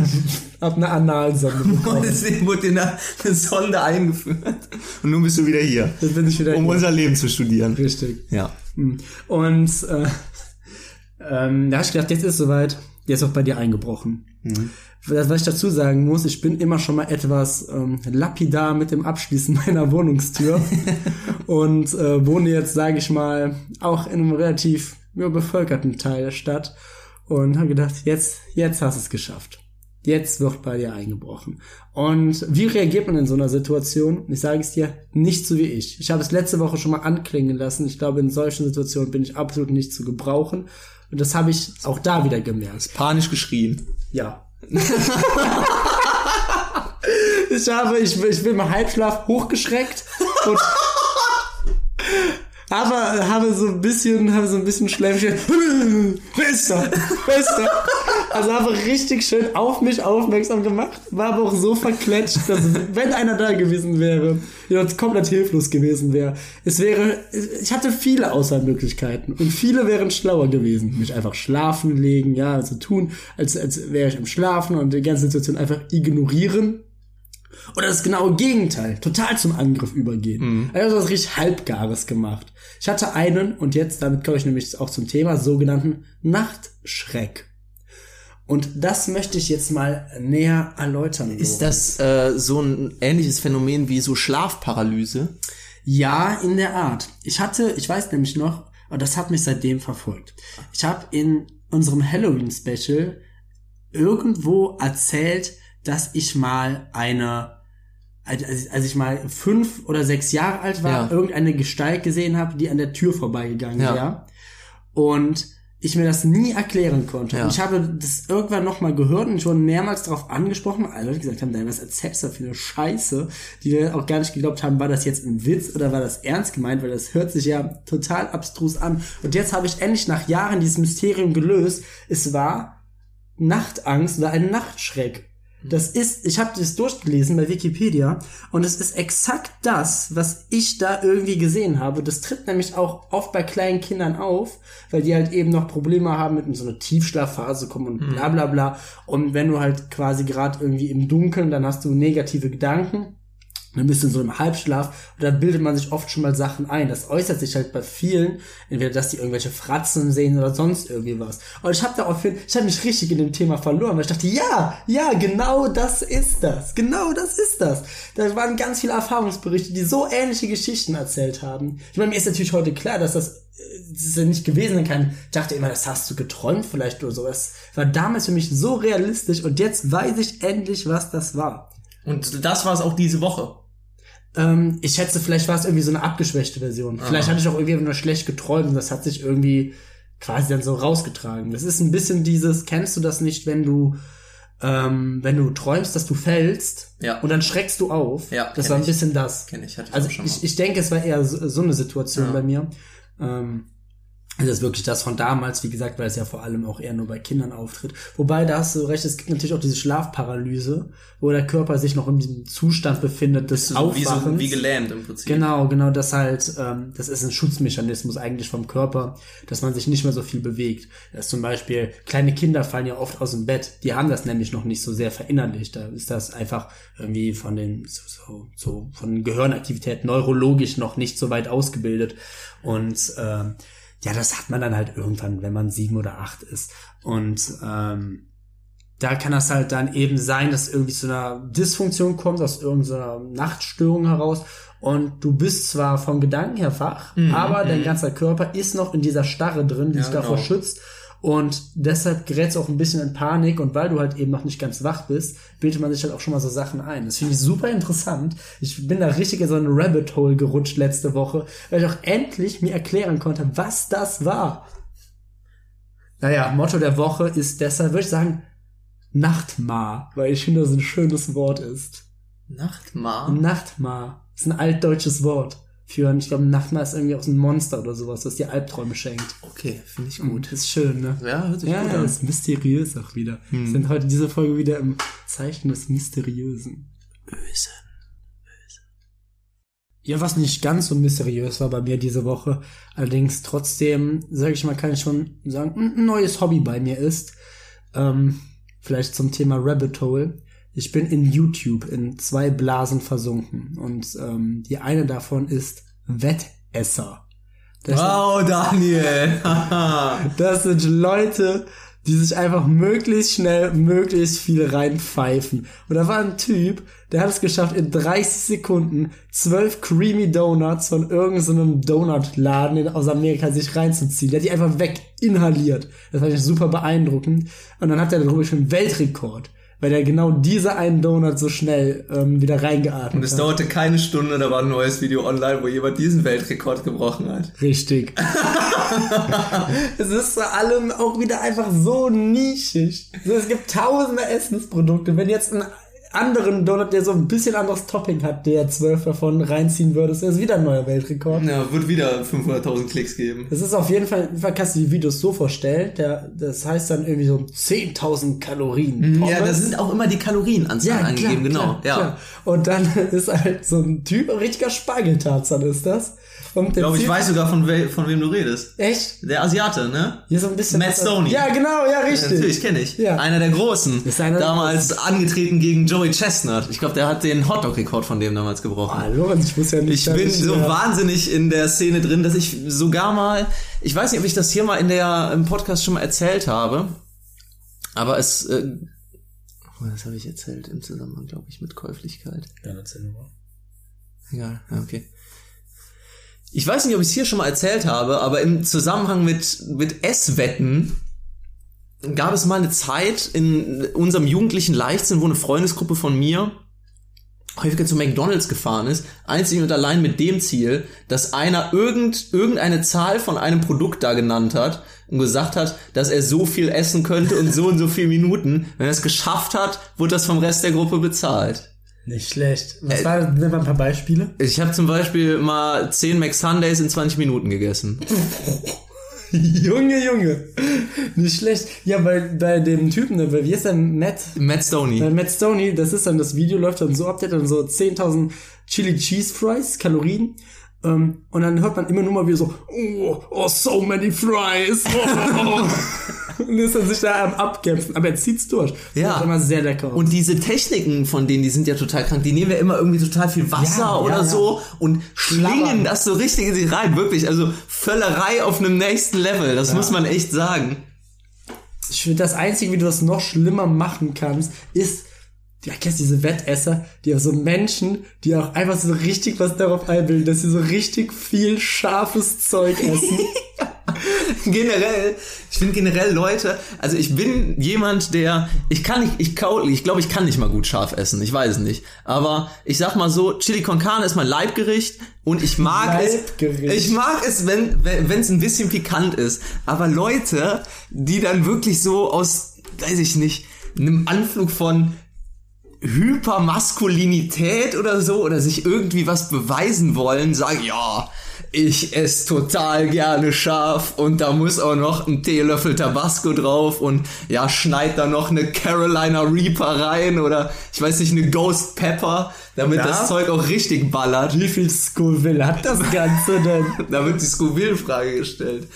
Hab eine Analsonde bekommen. deswegen wurde dir eine, eine Sonde eingeführt. Und nun bist du wieder hier. Jetzt bin ich wieder Um hier. unser Leben zu studieren. Richtig. Ja. Hm. Und äh, ähm, da habe ich gedacht, jetzt ist es soweit, jetzt auch bei dir eingebrochen. Das, was ich dazu sagen muss, ich bin immer schon mal etwas ähm, lapidar mit dem Abschließen meiner Wohnungstür und äh, wohne jetzt, sage ich mal, auch in einem relativ ja, bevölkerten Teil der Stadt und habe gedacht, jetzt, jetzt hast du es geschafft. Jetzt wird bei dir eingebrochen. Und wie reagiert man in so einer Situation? Ich sage es dir, nicht so wie ich. Ich habe es letzte Woche schon mal anklingen lassen. Ich glaube, in solchen Situationen bin ich absolut nicht zu gebrauchen. Und das habe ich auch da wieder gemerkt. Panisch geschrien. Ja. Ich habe, ich, ich bin im Halbschlaf hochgeschreckt und aber habe so ein bisschen, habe so ein bisschen? Wer ist da? Also habe richtig schön auf mich aufmerksam gemacht, war aber auch so verkletscht, dass wenn einer da gewesen wäre, ja, komplett hilflos gewesen wäre. Es wäre, ich hatte viele Auswahlmöglichkeiten und viele wären schlauer gewesen. Mich einfach schlafen legen, ja, also tun, als, als wäre ich im Schlafen und die ganze Situation einfach ignorieren oder das genaue Gegenteil, total zum Angriff übergehen. Mhm. Also was richtig Halbgares gemacht. Ich hatte einen, und jetzt, damit komme ich nämlich auch zum Thema, sogenannten Nachtschreck. Und das möchte ich jetzt mal näher erläutern. Ist das äh, so ein ähnliches Phänomen wie so Schlafparalyse? Ja, in der Art. Ich hatte, ich weiß nämlich noch, und das hat mich seitdem verfolgt. Ich habe in unserem Halloween-Special irgendwo erzählt, dass ich mal eine als, als ich mal fünf oder sechs Jahre alt war, ja. irgendeine Gestalt gesehen habe, die an der Tür vorbeigegangen ja. wäre. Und ich mir das nie erklären konnte. Ja. Und ich habe das irgendwann nochmal gehört und schon mehrmals darauf angesprochen, weil Leute gesagt haben, was erzählst du für eine Scheiße, die auch gar nicht geglaubt haben, war das jetzt ein Witz oder war das ernst gemeint, weil das hört sich ja total abstrus an. Und jetzt habe ich endlich nach Jahren dieses Mysterium gelöst. Es war Nachtangst oder ein Nachtschreck. Das ist, ich habe das durchgelesen bei Wikipedia und es ist exakt das, was ich da irgendwie gesehen habe. Das tritt nämlich auch oft bei kleinen Kindern auf, weil die halt eben noch Probleme haben mit so eine Tiefschlafphase kommen und bla bla bla. Und wenn du halt quasi gerade irgendwie im Dunkeln, dann hast du negative Gedanken dann bist in so einem Halbschlaf und da bildet man sich oft schon mal Sachen ein. Das äußert sich halt bei vielen, entweder dass die irgendwelche Fratzen sehen oder sonst irgendwie was. Und ich habe daraufhin, ich habe mich richtig in dem Thema verloren, weil ich dachte, ja, ja, genau das ist das. Genau das ist das. Da waren ganz viele Erfahrungsberichte, die so ähnliche Geschichten erzählt haben. Ich meine, mir ist natürlich heute klar, dass das, äh, das ist ja nicht gewesen sein kann. Ich dachte immer, das hast du geträumt vielleicht oder so. Das war damals für mich so realistisch und jetzt weiß ich endlich, was das war. Und das war es auch diese Woche. Ähm, ich schätze, vielleicht war es irgendwie so eine abgeschwächte Version. Aha. Vielleicht hatte ich auch irgendwie nur schlecht geträumt und das hat sich irgendwie quasi dann so rausgetragen. Das ist ein bisschen dieses, kennst du das nicht, wenn du ähm, wenn du träumst, dass du fällst ja. und dann schreckst du auf. Ja, das war ein bisschen das. Kenn ich, hatte ich also schon ich, ich denke, es war eher so, so eine Situation ja. bei mir. Ähm, das ist wirklich das von damals, wie gesagt, weil es ja vor allem auch eher nur bei Kindern auftritt. Wobei, da hast du recht, es gibt natürlich auch diese Schlafparalyse, wo der Körper sich noch in diesem Zustand befindet des Aufwachens. Wie, so, wie gelähmt im Prinzip. Genau, genau, das halt, ähm, das ist ein Schutzmechanismus eigentlich vom Körper, dass man sich nicht mehr so viel bewegt. Das zum Beispiel, kleine Kinder fallen ja oft aus dem Bett, die haben das nämlich noch nicht so sehr verinnerlicht. Da ist das einfach irgendwie von den, so, so, so von Gehirnaktivität neurologisch noch nicht so weit ausgebildet. Und ähm, ja, das hat man dann halt irgendwann, wenn man sieben oder acht ist. Und ähm, da kann das halt dann eben sein, dass irgendwie zu einer Dysfunktion kommt, aus irgendeiner Nachtstörung heraus. Und du bist zwar vom Gedanken her wach, mhm, aber dein mhm. ganzer Körper ist noch in dieser Starre drin, die ja, sich davor genau. schützt. Und deshalb gerätst du auch ein bisschen in Panik und weil du halt eben noch nicht ganz wach bist, bildet man sich halt auch schon mal so Sachen ein. Das finde ich super interessant. Ich bin da richtig in so ein Rabbit Hole gerutscht letzte Woche, weil ich auch endlich mir erklären konnte, was das war. Naja, Motto der Woche ist deshalb, würde ich sagen, Nachtmar, weil ich finde, das ein schönes Wort ist. Nachtmar? Nachtmar. Ist ein altdeutsches Wort für, ich glaube, Nachtmar ist irgendwie auch so ein Monster oder sowas, das dir Albträume schenkt. Okay, finde ich gut. Das ist schön, ne? Ja, hört sich ja, gut ja, an. ist mysteriös auch wieder. Hm. Wir sind heute diese Folge wieder im Zeichen des Mysteriösen. Bösen. Ja, was nicht ganz so mysteriös war bei mir diese Woche, allerdings trotzdem, sage ich mal, kann ich schon sagen, ein neues Hobby bei mir ist, ähm, vielleicht zum Thema Rabbit Hole. Ich bin in YouTube in zwei Blasen versunken und ähm, die eine davon ist Wettesser. Das wow, Daniel! das sind Leute, die sich einfach möglichst schnell, möglichst viel reinpfeifen. Und da war ein Typ, der hat es geschafft, in 30 Sekunden zwölf Creamy Donuts von irgendeinem Donutladen aus Amerika sich reinzuziehen. Der hat die einfach weg inhaliert. Das fand ich super beeindruckend. Und dann hat er darüber schon Weltrekord weil er genau diese einen Donut so schnell ähm, wieder reingeatmet hat. Und es dauerte keine Stunde, da war ein neues Video online, wo jemand diesen Weltrekord gebrochen hat. Richtig. es ist vor allem auch wieder einfach so nischig. Es gibt tausende Essensprodukte. Wenn jetzt ein anderen Donut, der so ein bisschen anderes Topping hat, der zwölf davon reinziehen würdest, ist wieder ein neuer Weltrekord. Ja, wird wieder 500.000 Klicks geben. Das ist auf jeden Fall, kannst du die Videos so vorstellen, der, das heißt dann irgendwie so 10.000 Kalorien. Ja, da sind auch immer die Kalorienanzahlen angegeben, genau. klar, ja. klar. Und dann ist halt so ein Typ, ein richtiger Spargeltarzan ist das. Und Ich glaube, ich zieht- weiß sogar, von, wel von wem du redest. Echt? Der Asiate, ne? Hier so ein bisschen. Matt Stoney. Ja, genau, ja, richtig. Natürlich, kenne ich. Ja. Einer der Großen. Ist einer der damals angetreten gegen Joey Chestnut. Ich glaube, der hat den Hotdog-Rekord von dem damals gebrochen. Ah, Lorenz, ich muss ja nicht. Ich bin nicht so mehr- wahnsinnig in der Szene drin, dass ich sogar mal, ich weiß nicht, ob ich das hier mal in der im Podcast schon mal erzählt habe, aber es, äh, oh, das habe ich erzählt im Zusammenhang, glaube ich, mit Käuflichkeit. Ja, erzähl mal. Egal, ja, okay. Ich weiß nicht, ob ich es hier schon mal erzählt habe, aber im Zusammenhang mit, mit Esswetten gab es mal eine Zeit in unserem jugendlichen Leichtsinn, wo eine Freundesgruppe von mir häufiger zu McDonalds gefahren ist, einzig und allein mit dem Ziel, dass einer irgend, irgendeine Zahl von einem Produkt da genannt hat und gesagt hat, dass er so viel essen könnte und so und so viele Minuten. Wenn er es geschafft hat, wurde das vom Rest der Gruppe bezahlt. Nicht schlecht. Äh, Was war, nenn mal ein paar Beispiele? Ich habe zum Beispiel mal 10 McSundays in 20 Minuten gegessen. Junge, Junge. Nicht schlecht. Ja, bei, bei dem Typen, ne, wie ist der Matt? Matt Stoney. Bei Matt Stoney, das ist dann, das Video läuft dann so ab, der hat dann so 10.000 Chili Cheese Fries, Kalorien. Ähm, und dann hört man immer nur mal wieder so, oh, oh so many fries. Oh. und ist dann sich da am Abkämpfen. Aber er zieht's durch. Ja. Sieht immer sehr lecker. Und diese Techniken von denen, die sind ja total krank. Die nehmen ja immer irgendwie total viel Wasser Ja, ja, oder ja. so und schlingen Schlabbern. das so richtig in sich rein. Wirklich, also Völlerei auf einem nächsten Level. Das muss man echt sagen. Ich finde, das Einzige, wie du das noch schlimmer machen kannst, ist, ja, kennst du diese Wettesser, die auch so Menschen, die auch einfach so richtig was darauf einbilden, dass sie so richtig viel scharfes Zeug essen. generell, ich finde generell Leute, also ich bin jemand, der, ich kann nicht, ich kau, ich glaube, ich kann nicht mal gut scharf essen, ich weiß es nicht. Aber ich sag mal so, Chili con Carne ist mein Leibgericht und ich mag Leibgericht. es, ich mag es, wenn wenn es ein bisschen pikant ist. Aber Leute, die dann wirklich so aus, weiß ich nicht, einem Anflug von Hypermaskulinität oder so oder sich irgendwie was beweisen wollen, sagen, ja, ich esse total gerne scharf und da muss auch noch ein Teelöffel Tabasco drauf und ja, schneid da noch eine Carolina Reaper rein oder ich weiß nicht, eine Ghost Pepper, damit Ja. das Zeug auch richtig ballert. Wie viel Scoville hat das Ganze denn? Da wird die Scoville-Frage gestellt.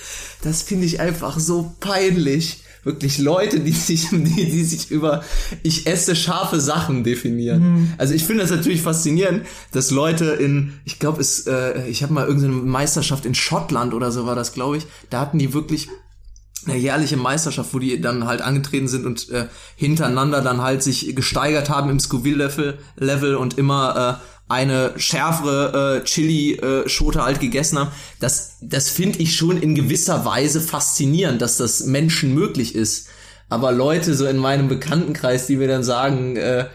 Das finde ich einfach so peinlich. Wirklich Leute, die sich, die, die sich über ich esse scharfe Sachen definieren. Also ich finde das natürlich faszinierend, dass Leute in, ich glaube, es, äh, ich habe mal irgendeine Meisterschaft in Schottland oder so war das, glaube ich. Da hatten die wirklich eine jährliche Meisterschaft, wo die dann halt angetreten sind und äh, hintereinander dann halt sich gesteigert haben im Scoville-Level Level und immer äh, eine schärfere äh, Chili-Schote halt gegessen haben. Das, das finde ich schon in gewisser Weise faszinierend, dass das Menschen möglich ist. Aber Leute so in meinem Bekanntenkreis, die mir dann sagen, äh,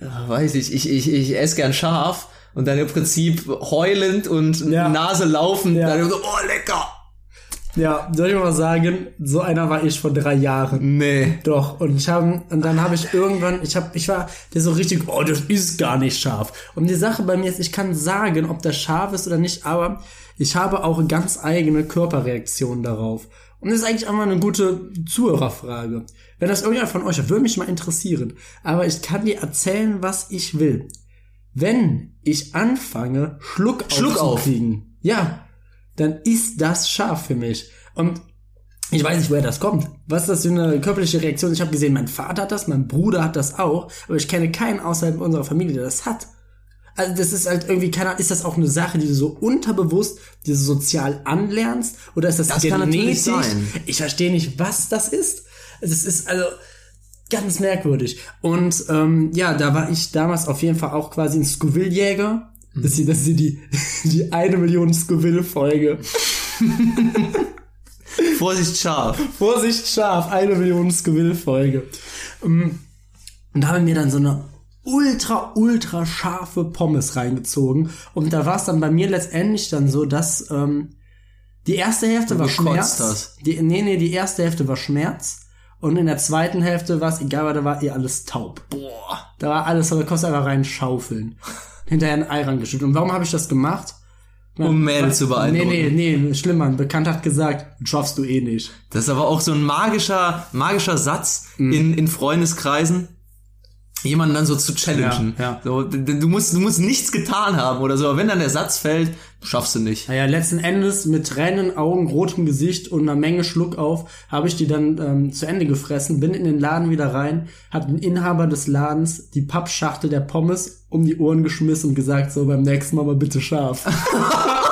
weiß ich, ich, ich, ich esse gern scharf und dann im Prinzip heulend und Ja. Nase laufen, Ja. dann so, oh lecker. Ja, soll ich mal sagen, so einer war ich vor drei Jahren. Nee. Doch, und ich habe und dann habe ich irgendwann, ich habe ich war der so richtig, oh, das ist gar nicht scharf. Und die Sache bei mir ist, ich kann sagen, ob das scharf ist oder nicht, aber ich habe auch ganz eigene Körperreaktionen darauf. Und das ist eigentlich einmal eine gute Zuhörerfrage. Wenn das irgendjemand von euch würde mich mal interessieren. Aber ich kann dir erzählen, was ich will. Wenn ich anfange, Schluck, Schluck auf. aufzukriegen, ja, dann ist das scharf für mich. Und ich weiß nicht, woher das kommt. Was ist das für eine körperliche Reaktion? Ich habe gesehen, mein Vater hat das, mein Bruder hat das auch, aber ich kenne keinen außerhalb unserer Familie, der das hat. Also das ist halt irgendwie, keine Ahnung, ist das auch eine Sache, die du so unterbewusst, die du sozial anlernst? Oder ist das, Das kann natürlich sein. Ich verstehe nicht, was das ist. Das ist also ganz merkwürdig. Und ähm, ja, da war ich damals auf jeden Fall auch quasi ein Scoville-Jäger. Das ist, die- das ist die, die eine Million Scoville-Folge. Vorsicht scharf. Vorsicht scharf, eine Million Scoville-Folge. Ähm, Und da haben wir dann so eine ultra, ultra scharfe Pommes reingezogen. Und da war es dann bei mir letztendlich dann so, dass ähm, die erste Hälfte war gekotzt Schmerz. hast. Die, nee, nee, die erste Hälfte war Schmerz. Und in der zweiten Hälfte war es egal, da war eh alles taub. Boah. Da war alles, da kostet einfach rein schaufeln. Hinterher ein Ei rangeschüttet. Und warum habe ich das gemacht? Um Mädels zu beeindrucken. Nee, nee, nee, schlimmer. Ein Bekannter hat gesagt, schaffst du eh nicht. Das ist aber auch so ein magischer, magischer Satz Mhm. in, in Freundeskreisen, jemanden dann so zu challengen. Ja, ja. So, du musst, du musst nichts getan haben oder so, aber wenn dann der Satz fällt, schaffst du nicht. Naja, letzten Endes mit Tränen, Augen, rotem Gesicht und einer Menge Schluck auf, habe ich die dann ähm, zu Ende gefressen, bin in den Laden wieder rein, hat den Inhaber des Ladens die Pappschachtel der Pommes um die Ohren geschmissen und gesagt, so beim nächsten Mal mal bitte scharf.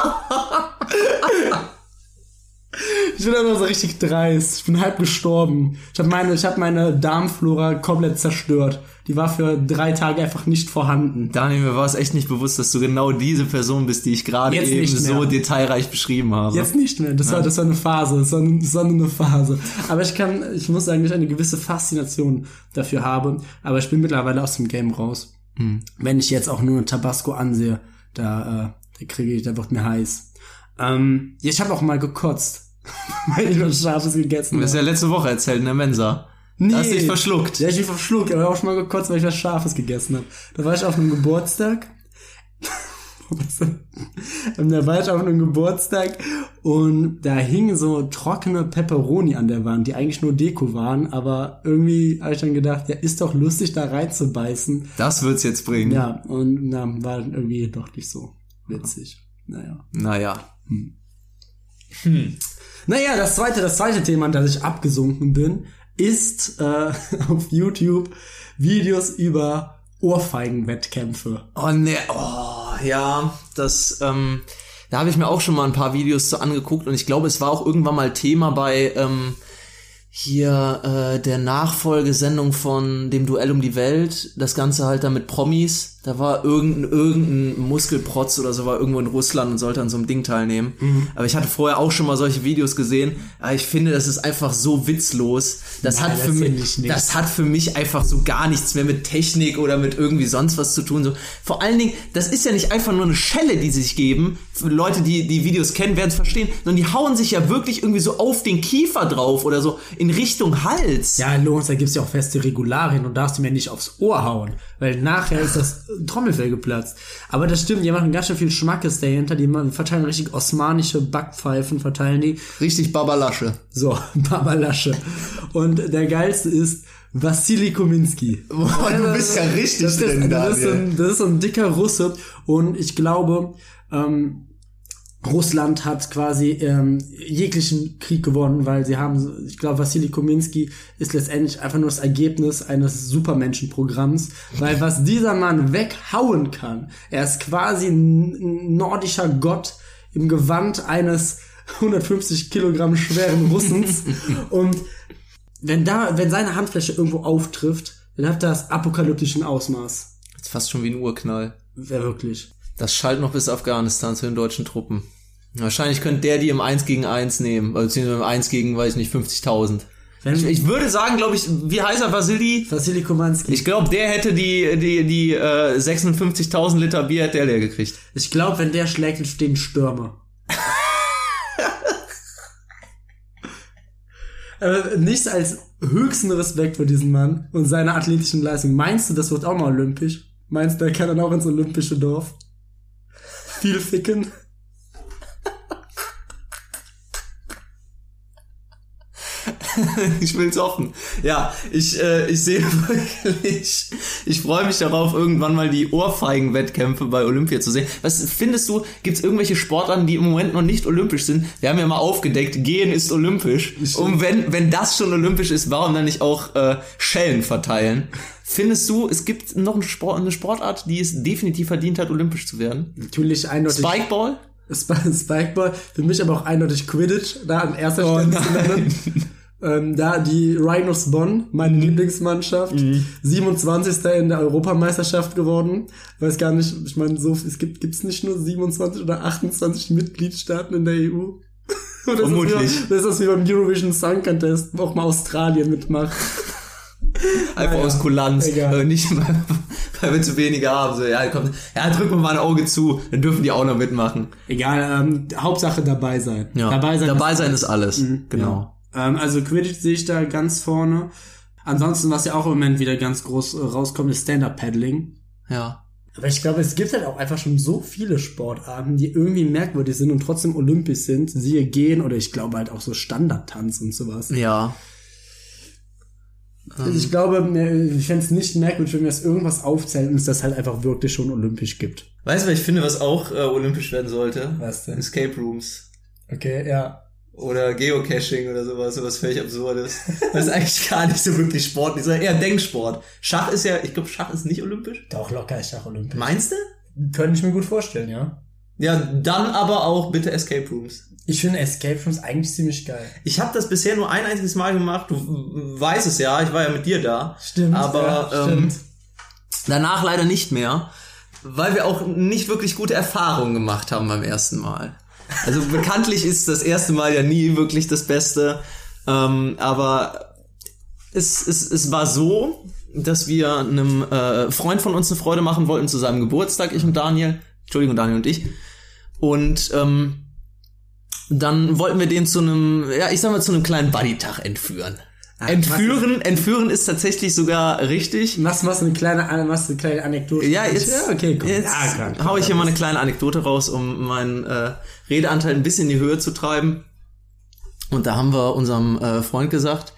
Ich bin einfach so richtig dreist. Ich bin halb gestorben. Ich habe meine, ich hab meine Darmflora komplett zerstört. Die war für drei Tage einfach nicht vorhanden. Daniel, mir war es echt nicht bewusst, dass du genau diese Person bist, die ich gerade Jetzt eben so detailreich beschrieben habe. Jetzt nicht mehr. Das war, das war eine Phase. Das war, eine- das war eine Phase. Aber ich kann, ich muss sagen, ich eine gewisse Faszination dafür habe. Aber ich bin mittlerweile aus dem Game raus. Wenn ich jetzt auch nur Tabasco ansehe, da, äh, da kriege ich, da wird mir heiß. Ähm, ja, ich habe auch mal gekotzt, weil ich was Scharfes gegessen Du hast habe. ja letzte Woche erzählt in der Mensa. Da hast du dich verschluckt. Ja, ich bin verschluckt, aber auch schon mal gekotzt, weil ich was Scharfes gegessen habe. Da war ich auf einem Geburtstag. Da war ich auf einem Geburtstag und da hingen so trockene Pepperoni an der Wand, die eigentlich nur Deko waren, aber irgendwie habe ich dann gedacht, ja, ist doch lustig, da reinzubeißen. Das wird's jetzt bringen. Ja, und na, war dann irgendwie doch nicht so witzig. Naja. Naja. Naja, das zweite, das zweite Thema, an das ich abgesunken bin, ist äh, auf YouTube Videos über Ohrfeigenwettkämpfe. Oh ne, oh ja, das, ähm, da habe ich mir auch schon mal ein paar Videos zu angeguckt und ich glaube, es war auch irgendwann mal Thema bei ähm, hier äh, der Nachfolgesendung von dem Duell um die Welt, das Ganze halt da mit Promis. Da war irgendein, irgendein Muskelprotz oder so war irgendwo in Russland und sollte an so einem Ding teilnehmen. Aber ich hatte vorher auch schon mal solche Videos gesehen. Aber ich finde, das ist einfach so witzlos. Das Nein, hat das für mich, das hat für mich einfach so gar nichts mehr mit Technik oder mit irgendwie sonst was zu tun. So vor allen Dingen, das ist ja nicht einfach nur eine Schelle, die sie sich geben. Für Leute, die die Videos kennen, werden es verstehen, sondern die hauen sich ja wirklich irgendwie so auf den Kiefer drauf oder so in Richtung Hals. Ja, los, da gibt's ja auch feste Regularien und darfst du mir nicht aufs Ohr hauen, weil nachher ist das Trommelfell geplatzt. Aber das stimmt, die machen ganz schön viel Schmackes dahinter, die verteilen richtig osmanische Backpfeifen, verteilen die. Richtig Babalasche. So, Babalasche. Und der geilste ist Vassili Kominski. Boah, du bist ja richtig das ist, drin, das, ist ein, das ist so ein dicker Russe und ich glaube, ähm, Russland hat quasi ähm, jeglichen Krieg gewonnen, weil sie haben, ich glaube, Vassili Kominski ist letztendlich einfach nur das Ergebnis eines Supermenschenprogramms, weil was dieser Mann weghauen kann, er ist quasi ein nordischer Gott im Gewand eines 150 Kilogramm schweren Russens und wenn da, wenn seine Handfläche irgendwo auftrifft, dann hat das apokalyptischen Ausmaß. Das ist fast schon wie ein Urknall. Wer wirklich? Das schallt noch bis Afghanistan zu den deutschen Truppen. Wahrscheinlich könnte der die im 1 gegen 1 nehmen, also beziehungsweise im 1 gegen, weiß ich nicht, 50.000. Wenn, Ich, ich würde sagen, glaube ich, wie heißt er, Vasili? Vassili Komanski. Ich glaube, der hätte die, die, die äh, 56.000 Liter Bier hätte der leer gekriegt. Ich glaube, wenn der schlägt, entstehen Stürme. äh, nichts als höchsten Respekt für diesen Mann und seine athletischen Leistung. Meinst du, das wird auch mal olympisch? Meinst du, er kann dann auch ins olympische Dorf? Viel ficken? ich will's offen. Ja, ich, äh, ich sehe wirklich, ich freue mich darauf, irgendwann mal die Ohrfeigen-Wettkämpfe bei Olympia zu sehen. Was findest du, gibt's irgendwelche Sportarten, die im Moment noch nicht olympisch sind? Wir haben ja mal aufgedeckt, Gehen ist olympisch. Und wenn, wenn das schon olympisch ist, warum dann nicht auch äh, Schellen verteilen? Findest du, es gibt noch eine, Sport, eine Sportart, die es definitiv verdient hat, olympisch zu werden? Natürlich eindeutig. Spikeball? Sp- Spikeball, für mich aber auch eindeutig Quidditch, da an erster Oh Stelle zu nennen. Ähm, da die Rhinos Bonn, meine Lieblingsmannschaft, 27. in der Europameisterschaft geworden. Weiß gar nicht, ich meine, so es gibt gibt's nicht nur 27 oder 28 Mitgliedstaaten in der EU. Ist das Vermutlich. wie- Das ist das wie beim Eurovision Song Contest, wo auch mal Australien mitmacht. Einfach Naja, aus Kulanz. egal. Äh, nicht, weil, weil wir zu wenige haben. So, ja, komm, ja, drück mir mal ein Auge zu, dann dürfen die auch noch mitmachen. Egal, ähm, Hauptsache dabei sein. Ja. Dabei sein. Dabei ist- sein ist alles. Mhm, genau. Ähm, also Quidditch sehe ich da ganz vorne. Ansonsten, was ja auch im Moment wieder ganz groß äh, rauskommt, ist Stand-Up-Paddling. Ja. Aber ich glaube, es gibt halt auch einfach schon so viele Sportarten, die irgendwie merkwürdig sind und trotzdem olympisch sind. Siehe Gehen oder ich glaube halt auch so Standardtanz und sowas. Ja. Also ich glaube, mir- ich fände es nicht merkwürdig, wenn wir jetzt irgendwas aufzählen und es das halt einfach wirklich schon olympisch gibt. Weißt du, was ich finde, was auch äh, olympisch werden sollte? Was denn? Escape Rooms. Okay, ja. Oder Geocaching oder sowas, sowas völlig absurdes. Das ist eigentlich gar nicht so wirklich Sport, dieser eher Denksport. Schach ist ja, ich glaube, Schach ist nicht olympisch. Doch, locker ist Schach olympisch. Meinst du? Könnte ich mir gut vorstellen, ja. Ja, dann aber auch bitte Escape Rooms. Ich finde Escape Rooms eigentlich ziemlich geil. Ich habe das bisher nur ein einziges Mal gemacht. Du weißt es ja, ich war ja mit dir da. Stimmt, Aber ja, ähm, stimmt. danach leider nicht mehr, weil wir auch nicht wirklich gute Erfahrungen gemacht haben beim ersten Mal. Also bekanntlich ist das erste Mal ja nie wirklich das Beste. Ähm, aber es, es, es war so, dass wir einem äh, Freund von uns eine Freude machen wollten zu seinem Geburtstag, ich und Daniel. Entschuldigung, Daniel und ich. Und ähm, dann wollten wir den zu einem, ja, ich sag mal, zu einem kleinen Buddy-Tag entführen. Entführen, entführen ist tatsächlich sogar richtig. Machst, machst eine kleine, machst eine kleine Anekdote. Ja, jetzt, ja, okay, komm. jetzt ja, klar, klar. hau ich hier mal eine kleine Anekdote raus, um meinen äh, Redeanteil ein bisschen in die Höhe zu treiben. Und da haben wir unserem äh, Freund gesagt,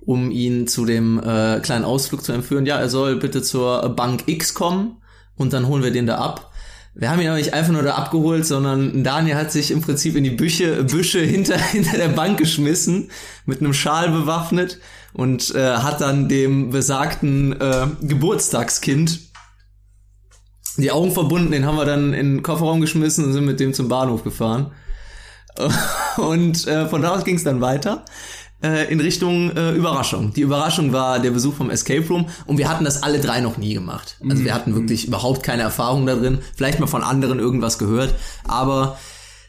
um ihn zu dem äh, kleinen Ausflug zu entführen, ja, er soll bitte zur Bank X kommen und dann holen wir den da ab. Wir haben ihn aber nicht einfach nur da abgeholt, sondern Daniel hat sich im Prinzip in die Büsche, Büsche hinter, hinter der Bank geschmissen, mit einem Schal bewaffnet und äh, hat dann dem besagten äh, Geburtstagskind die Augen verbunden, den haben wir dann in den Kofferraum geschmissen und sind mit dem zum Bahnhof gefahren. Und äh, von da aus ging es dann weiter äh, in Richtung äh, Überraschung. Die Überraschung war der Besuch vom Escape Room und wir hatten das alle drei noch nie gemacht. Also wir hatten wirklich überhaupt keine Erfahrung da drin, vielleicht mal von anderen irgendwas gehört, aber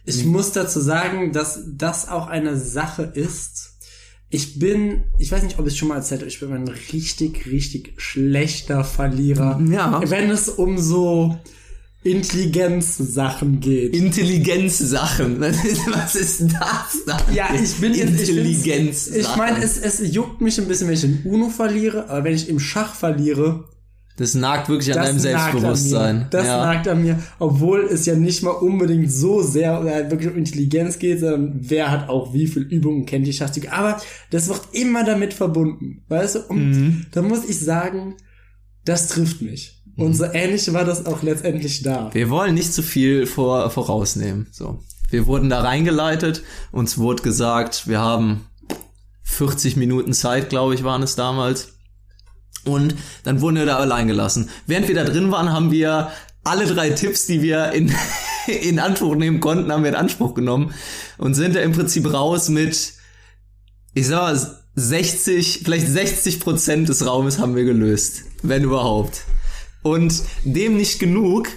Ich muss dazu sagen, dass das auch eine Sache ist. Ich bin, ich weiß nicht, ob ich es schon mal erzählt habe, ich bin ein richtig, richtig schlechter Verlierer. Ja. Wenn es um so Intelligenzsachen geht. Intelligenzsachen, was ist, das da? ja, ich bin Intelligenz. Ich, ich meine, es, es juckt mich ein bisschen, wenn ich in Uno verliere, aber wenn ich im Schach verliere, das nagt wirklich an deinem an Selbstbewusstsein. Mir. Das ja. nagt an mir, obwohl es ja nicht mal unbedingt so sehr halt wirklich um Intelligenz geht, sondern wer hat auch wie viel Übungen kennt die Schachzüge. Aber das wird immer damit verbunden, weißt du? Und Mhm. da muss ich sagen, das trifft mich. Und so ähnlich war das auch letztendlich da. Wir wollen nicht zu viel vor, vorausnehmen. So. Wir wurden da reingeleitet, uns wurde gesagt, wir haben 40 Minuten Zeit, glaube ich, waren es damals. Und dann wurden wir da allein gelassen. Während wir da drin waren, haben wir alle drei Tipps, die wir in, in Anspruch nehmen konnten, haben wir in Anspruch genommen und sind da im Prinzip raus mit, ich sag mal, 60, vielleicht 60 Prozent des Raumes haben wir gelöst. Wenn überhaupt. Und dem nicht genug.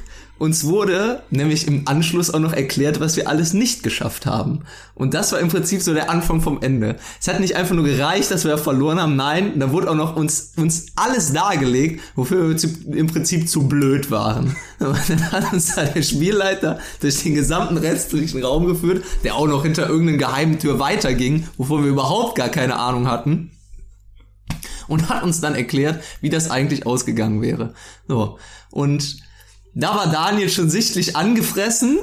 Uns wurde nämlich im Anschluss auch noch erklärt, was wir alles nicht geschafft haben. Und das war im Prinzip so der Anfang vom Ende. Es hat nicht einfach nur gereicht, dass wir verloren haben. Nein, da wurde auch noch uns, uns alles dargelegt, wofür wir im Prinzip zu blöd waren. Und dann hat uns da der Spielleiter durch den gesamten restlichen Raum geführt, der auch noch hinter irgendeiner geheimen Tür weiterging, wovon wir überhaupt gar keine Ahnung hatten und hat uns dann erklärt, wie das eigentlich ausgegangen wäre. So. Und da war Daniel schon sichtlich angefressen,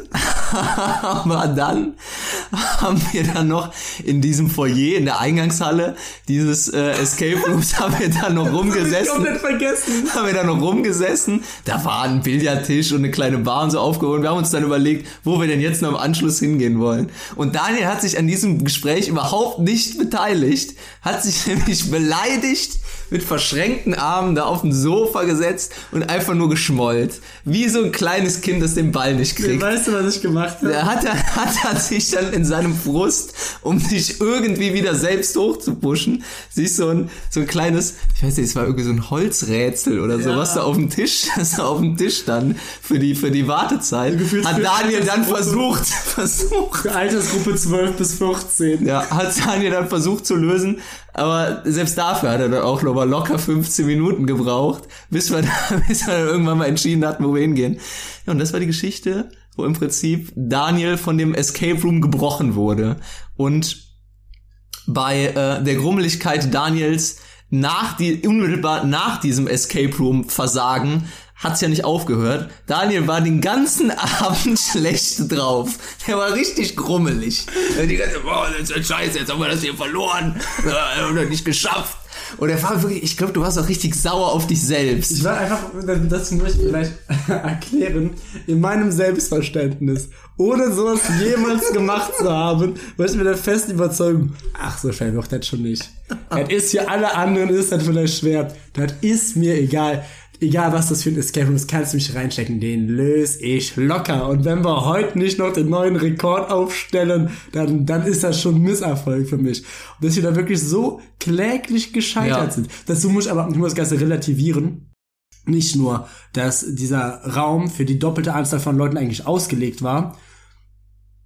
aber dann haben wir dann noch in diesem Foyer, in der Eingangshalle dieses äh, Escape Rooms, haben wir dann noch rumgesessen Komplett vergessen. haben wir da noch rumgesessen. Da war ein Billardtisch und eine kleine Bar und so aufgehoben. Wir haben uns dann überlegt, wo wir denn jetzt noch am Anschluss hingehen wollen. Und Daniel hat sich an diesem Gespräch überhaupt nicht beteiligt, hat sich nämlich beleidigt mit verschränkten Armen da auf dem Sofa gesetzt und einfach nur geschmollt. Wie so ein kleines Kind, das den Ball nicht kriegt. Weißt du, was ich gemacht habe? Der hat, er- hat er sich dann in seinem Frust, um sich irgendwie wieder selbst hochzupuschen, sich so ein, so ein kleines, ich weiß nicht, es war irgendwie so ein Holzrätsel oder so, Ja. was da auf dem Tisch, das da auf dem Tisch stand für die, für die Wartezeit, Gefühlt hat Daniel dann versucht, versucht, Für Altersgruppe 12 bis 14. ja, hat Daniel dann versucht zu lösen, aber selbst dafür hat er dann auch nochmal locker 15 Minuten gebraucht, bis wir, dann, bis wir dann irgendwann mal entschieden hatten, wo wir hingehen. Ja, und das war die Geschichte, wo im Prinzip Daniel von dem Escape Room gebrochen wurde. Und bei äh, der Grummeligkeit Daniels nach die unmittelbar nach diesem Escape Room Versagen hat's ja nicht aufgehört. Daniel war den ganzen Abend schlecht drauf. Der war richtig grummelig. Die ganze, boah, das ist scheiße, jetzt haben wir das hier verloren. Oder nicht geschafft. Und er war wirklich, ich glaube, du warst auch richtig sauer auf dich selbst. Ich war einfach, das muss ich vielleicht erklären, in meinem Selbstverständnis, ohne sowas jemals gemacht zu haben, war ich mit der festen Überzeugung, ach, so schwer wird das schon nicht. Das ist für alle anderen, ist das vielleicht schwer. Das ist mir egal. Egal was das für ein Escape Room ist, kannst du mich reinstecken, den löse ich locker. Und wenn wir heute nicht noch den neuen Rekord aufstellen, dann, dann ist das schon ein Misserfolg für mich. Und dass wir da wirklich so kläglich gescheitert Ja. sind. Dazu muss ich aber, ich muss das Ganze relativieren nicht nur, dass dieser Raum für die doppelte Anzahl von Leuten eigentlich ausgelegt war.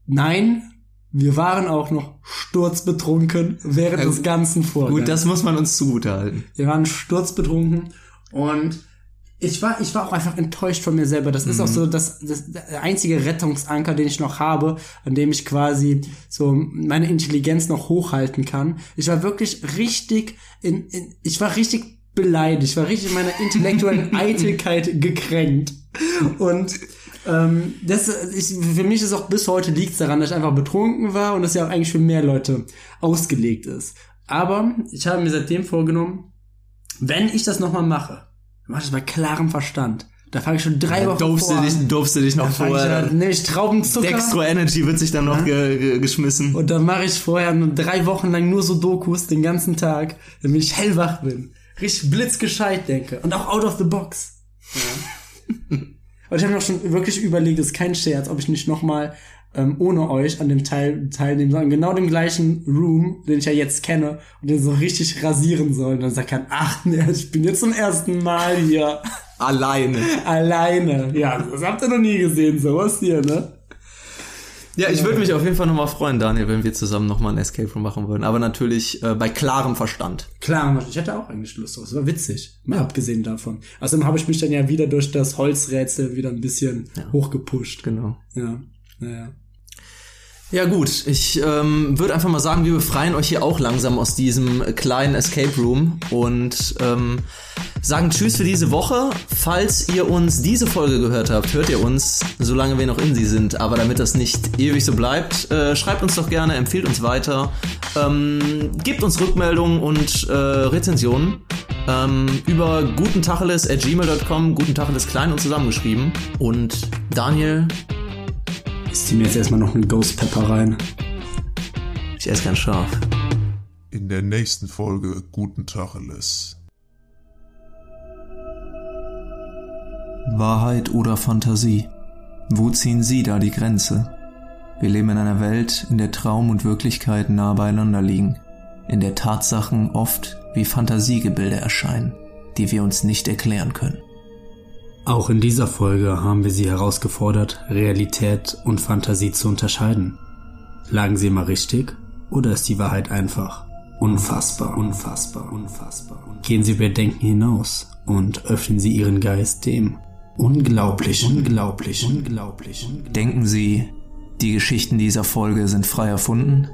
Nein, wir waren auch noch sturzbetrunken während Ja, des ganzen Vorgangs. Gut, das muss man uns zugutehalten. wir waren sturzbetrunken und ich war, ich war auch einfach enttäuscht von mir selber. Das ist auch so das, das der einzige Rettungsanker, den ich noch habe, an dem ich quasi so meine Intelligenz noch hochhalten kann. Ich war wirklich richtig in, in ich war richtig beleidigt. Ich war richtig in meiner intellektuellen Eitelkeit gekränkt. Und ähm, das, ich, für mich ist auch bis heute liegt daran, dass ich einfach betrunken war und das ja auch eigentlich für mehr Leute ausgelegt ist. Aber ich habe mir seitdem vorgenommen, wenn ich das nochmal mache, dann ich das bei klarem Verstand. Da fange ich schon drei Wochen Durfst du vor dich, an. durfst du dich noch Da fang ich vorher. an, nehme ich Traubenzucker Dextro Energy wird sich dann noch ge ge geschmissen. und dann mache ich vorher nur drei Wochen lang nur so Dokus den ganzen Tag, damit ich hellwach bin. Richtig blitzgescheit denke. Und auch out of the box. Ja. und ich habe mir auch schon wirklich überlegt, das ist kein Scherz, ob ich nicht nochmal ähm, ohne euch an dem Teil teilnehmen soll. In genau dem gleichen Room, den ich ja jetzt kenne, und den so richtig rasieren soll. Und dann sagt er, ach nee, ich bin jetzt zum ersten Mal hier. Alleine. Alleine. Ja, das habt ihr noch nie gesehen, sowas hier, ne? Ja, ich würde mich auf jeden Fall nochmal freuen, Daniel, wenn wir zusammen nochmal ein Escape Room machen würden. Aber natürlich äh, bei klarem Verstand. Klar, ich hätte auch eigentlich Lust drauf. Es war witzig. Mal abgesehen davon. Außerdem habe ich mich dann ja wieder durch das Holzrätsel wieder ein bisschen hochgepusht. Genau. Ja. Naja. Ja gut, ich ähm, würde einfach mal sagen, wir befreien euch hier auch langsam aus diesem kleinen Escape Room und ähm, sagen Tschüss für diese Woche. Falls ihr uns diese Folge gehört habt, hört ihr uns, solange wir noch in sie sind. Aber damit das nicht ewig so bleibt, äh, schreibt uns doch gerne, empfiehlt uns weiter, ähm, gebt uns Rückmeldungen und äh, Rezensionen ähm, über gutentacheles.gmail.com, gutentacheles klein und zusammengeschrieben. Und Daniel, Ich zieh mir jetzt erstmal noch einen Ghost Pepper rein. ich esse ganz scharf. In der nächsten Folge Guten Tacheles. Wahrheit oder Fantasie? Wo ziehen Sie da die Grenze? Wir leben in einer Welt, in der Traum und Wirklichkeit nah beieinander liegen, in der Tatsachen oft wie Fantasiegebilde erscheinen, die wir uns nicht erklären können. Auch in dieser Folge haben wir Sie herausgefordert, Realität und Fantasie zu unterscheiden. Lagen Sie mal richtig oder ist die Wahrheit einfach? Unfassbar, unfassbar, unfassbar. Gehen Sie über Denken hinaus und öffnen Sie Ihren Geist dem Unglaublichen, unglaublich, unglaublich. Denken Sie, die Geschichten dieser Folge sind frei erfunden?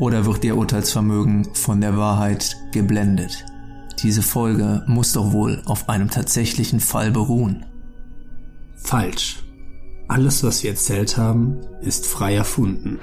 Oder wird Ihr Urteilsvermögen von der Wahrheit geblendet? Diese Folge muss doch wohl auf einem tatsächlichen Fall beruhen. Falsch. Alles, was wir erzählt haben, ist frei erfunden.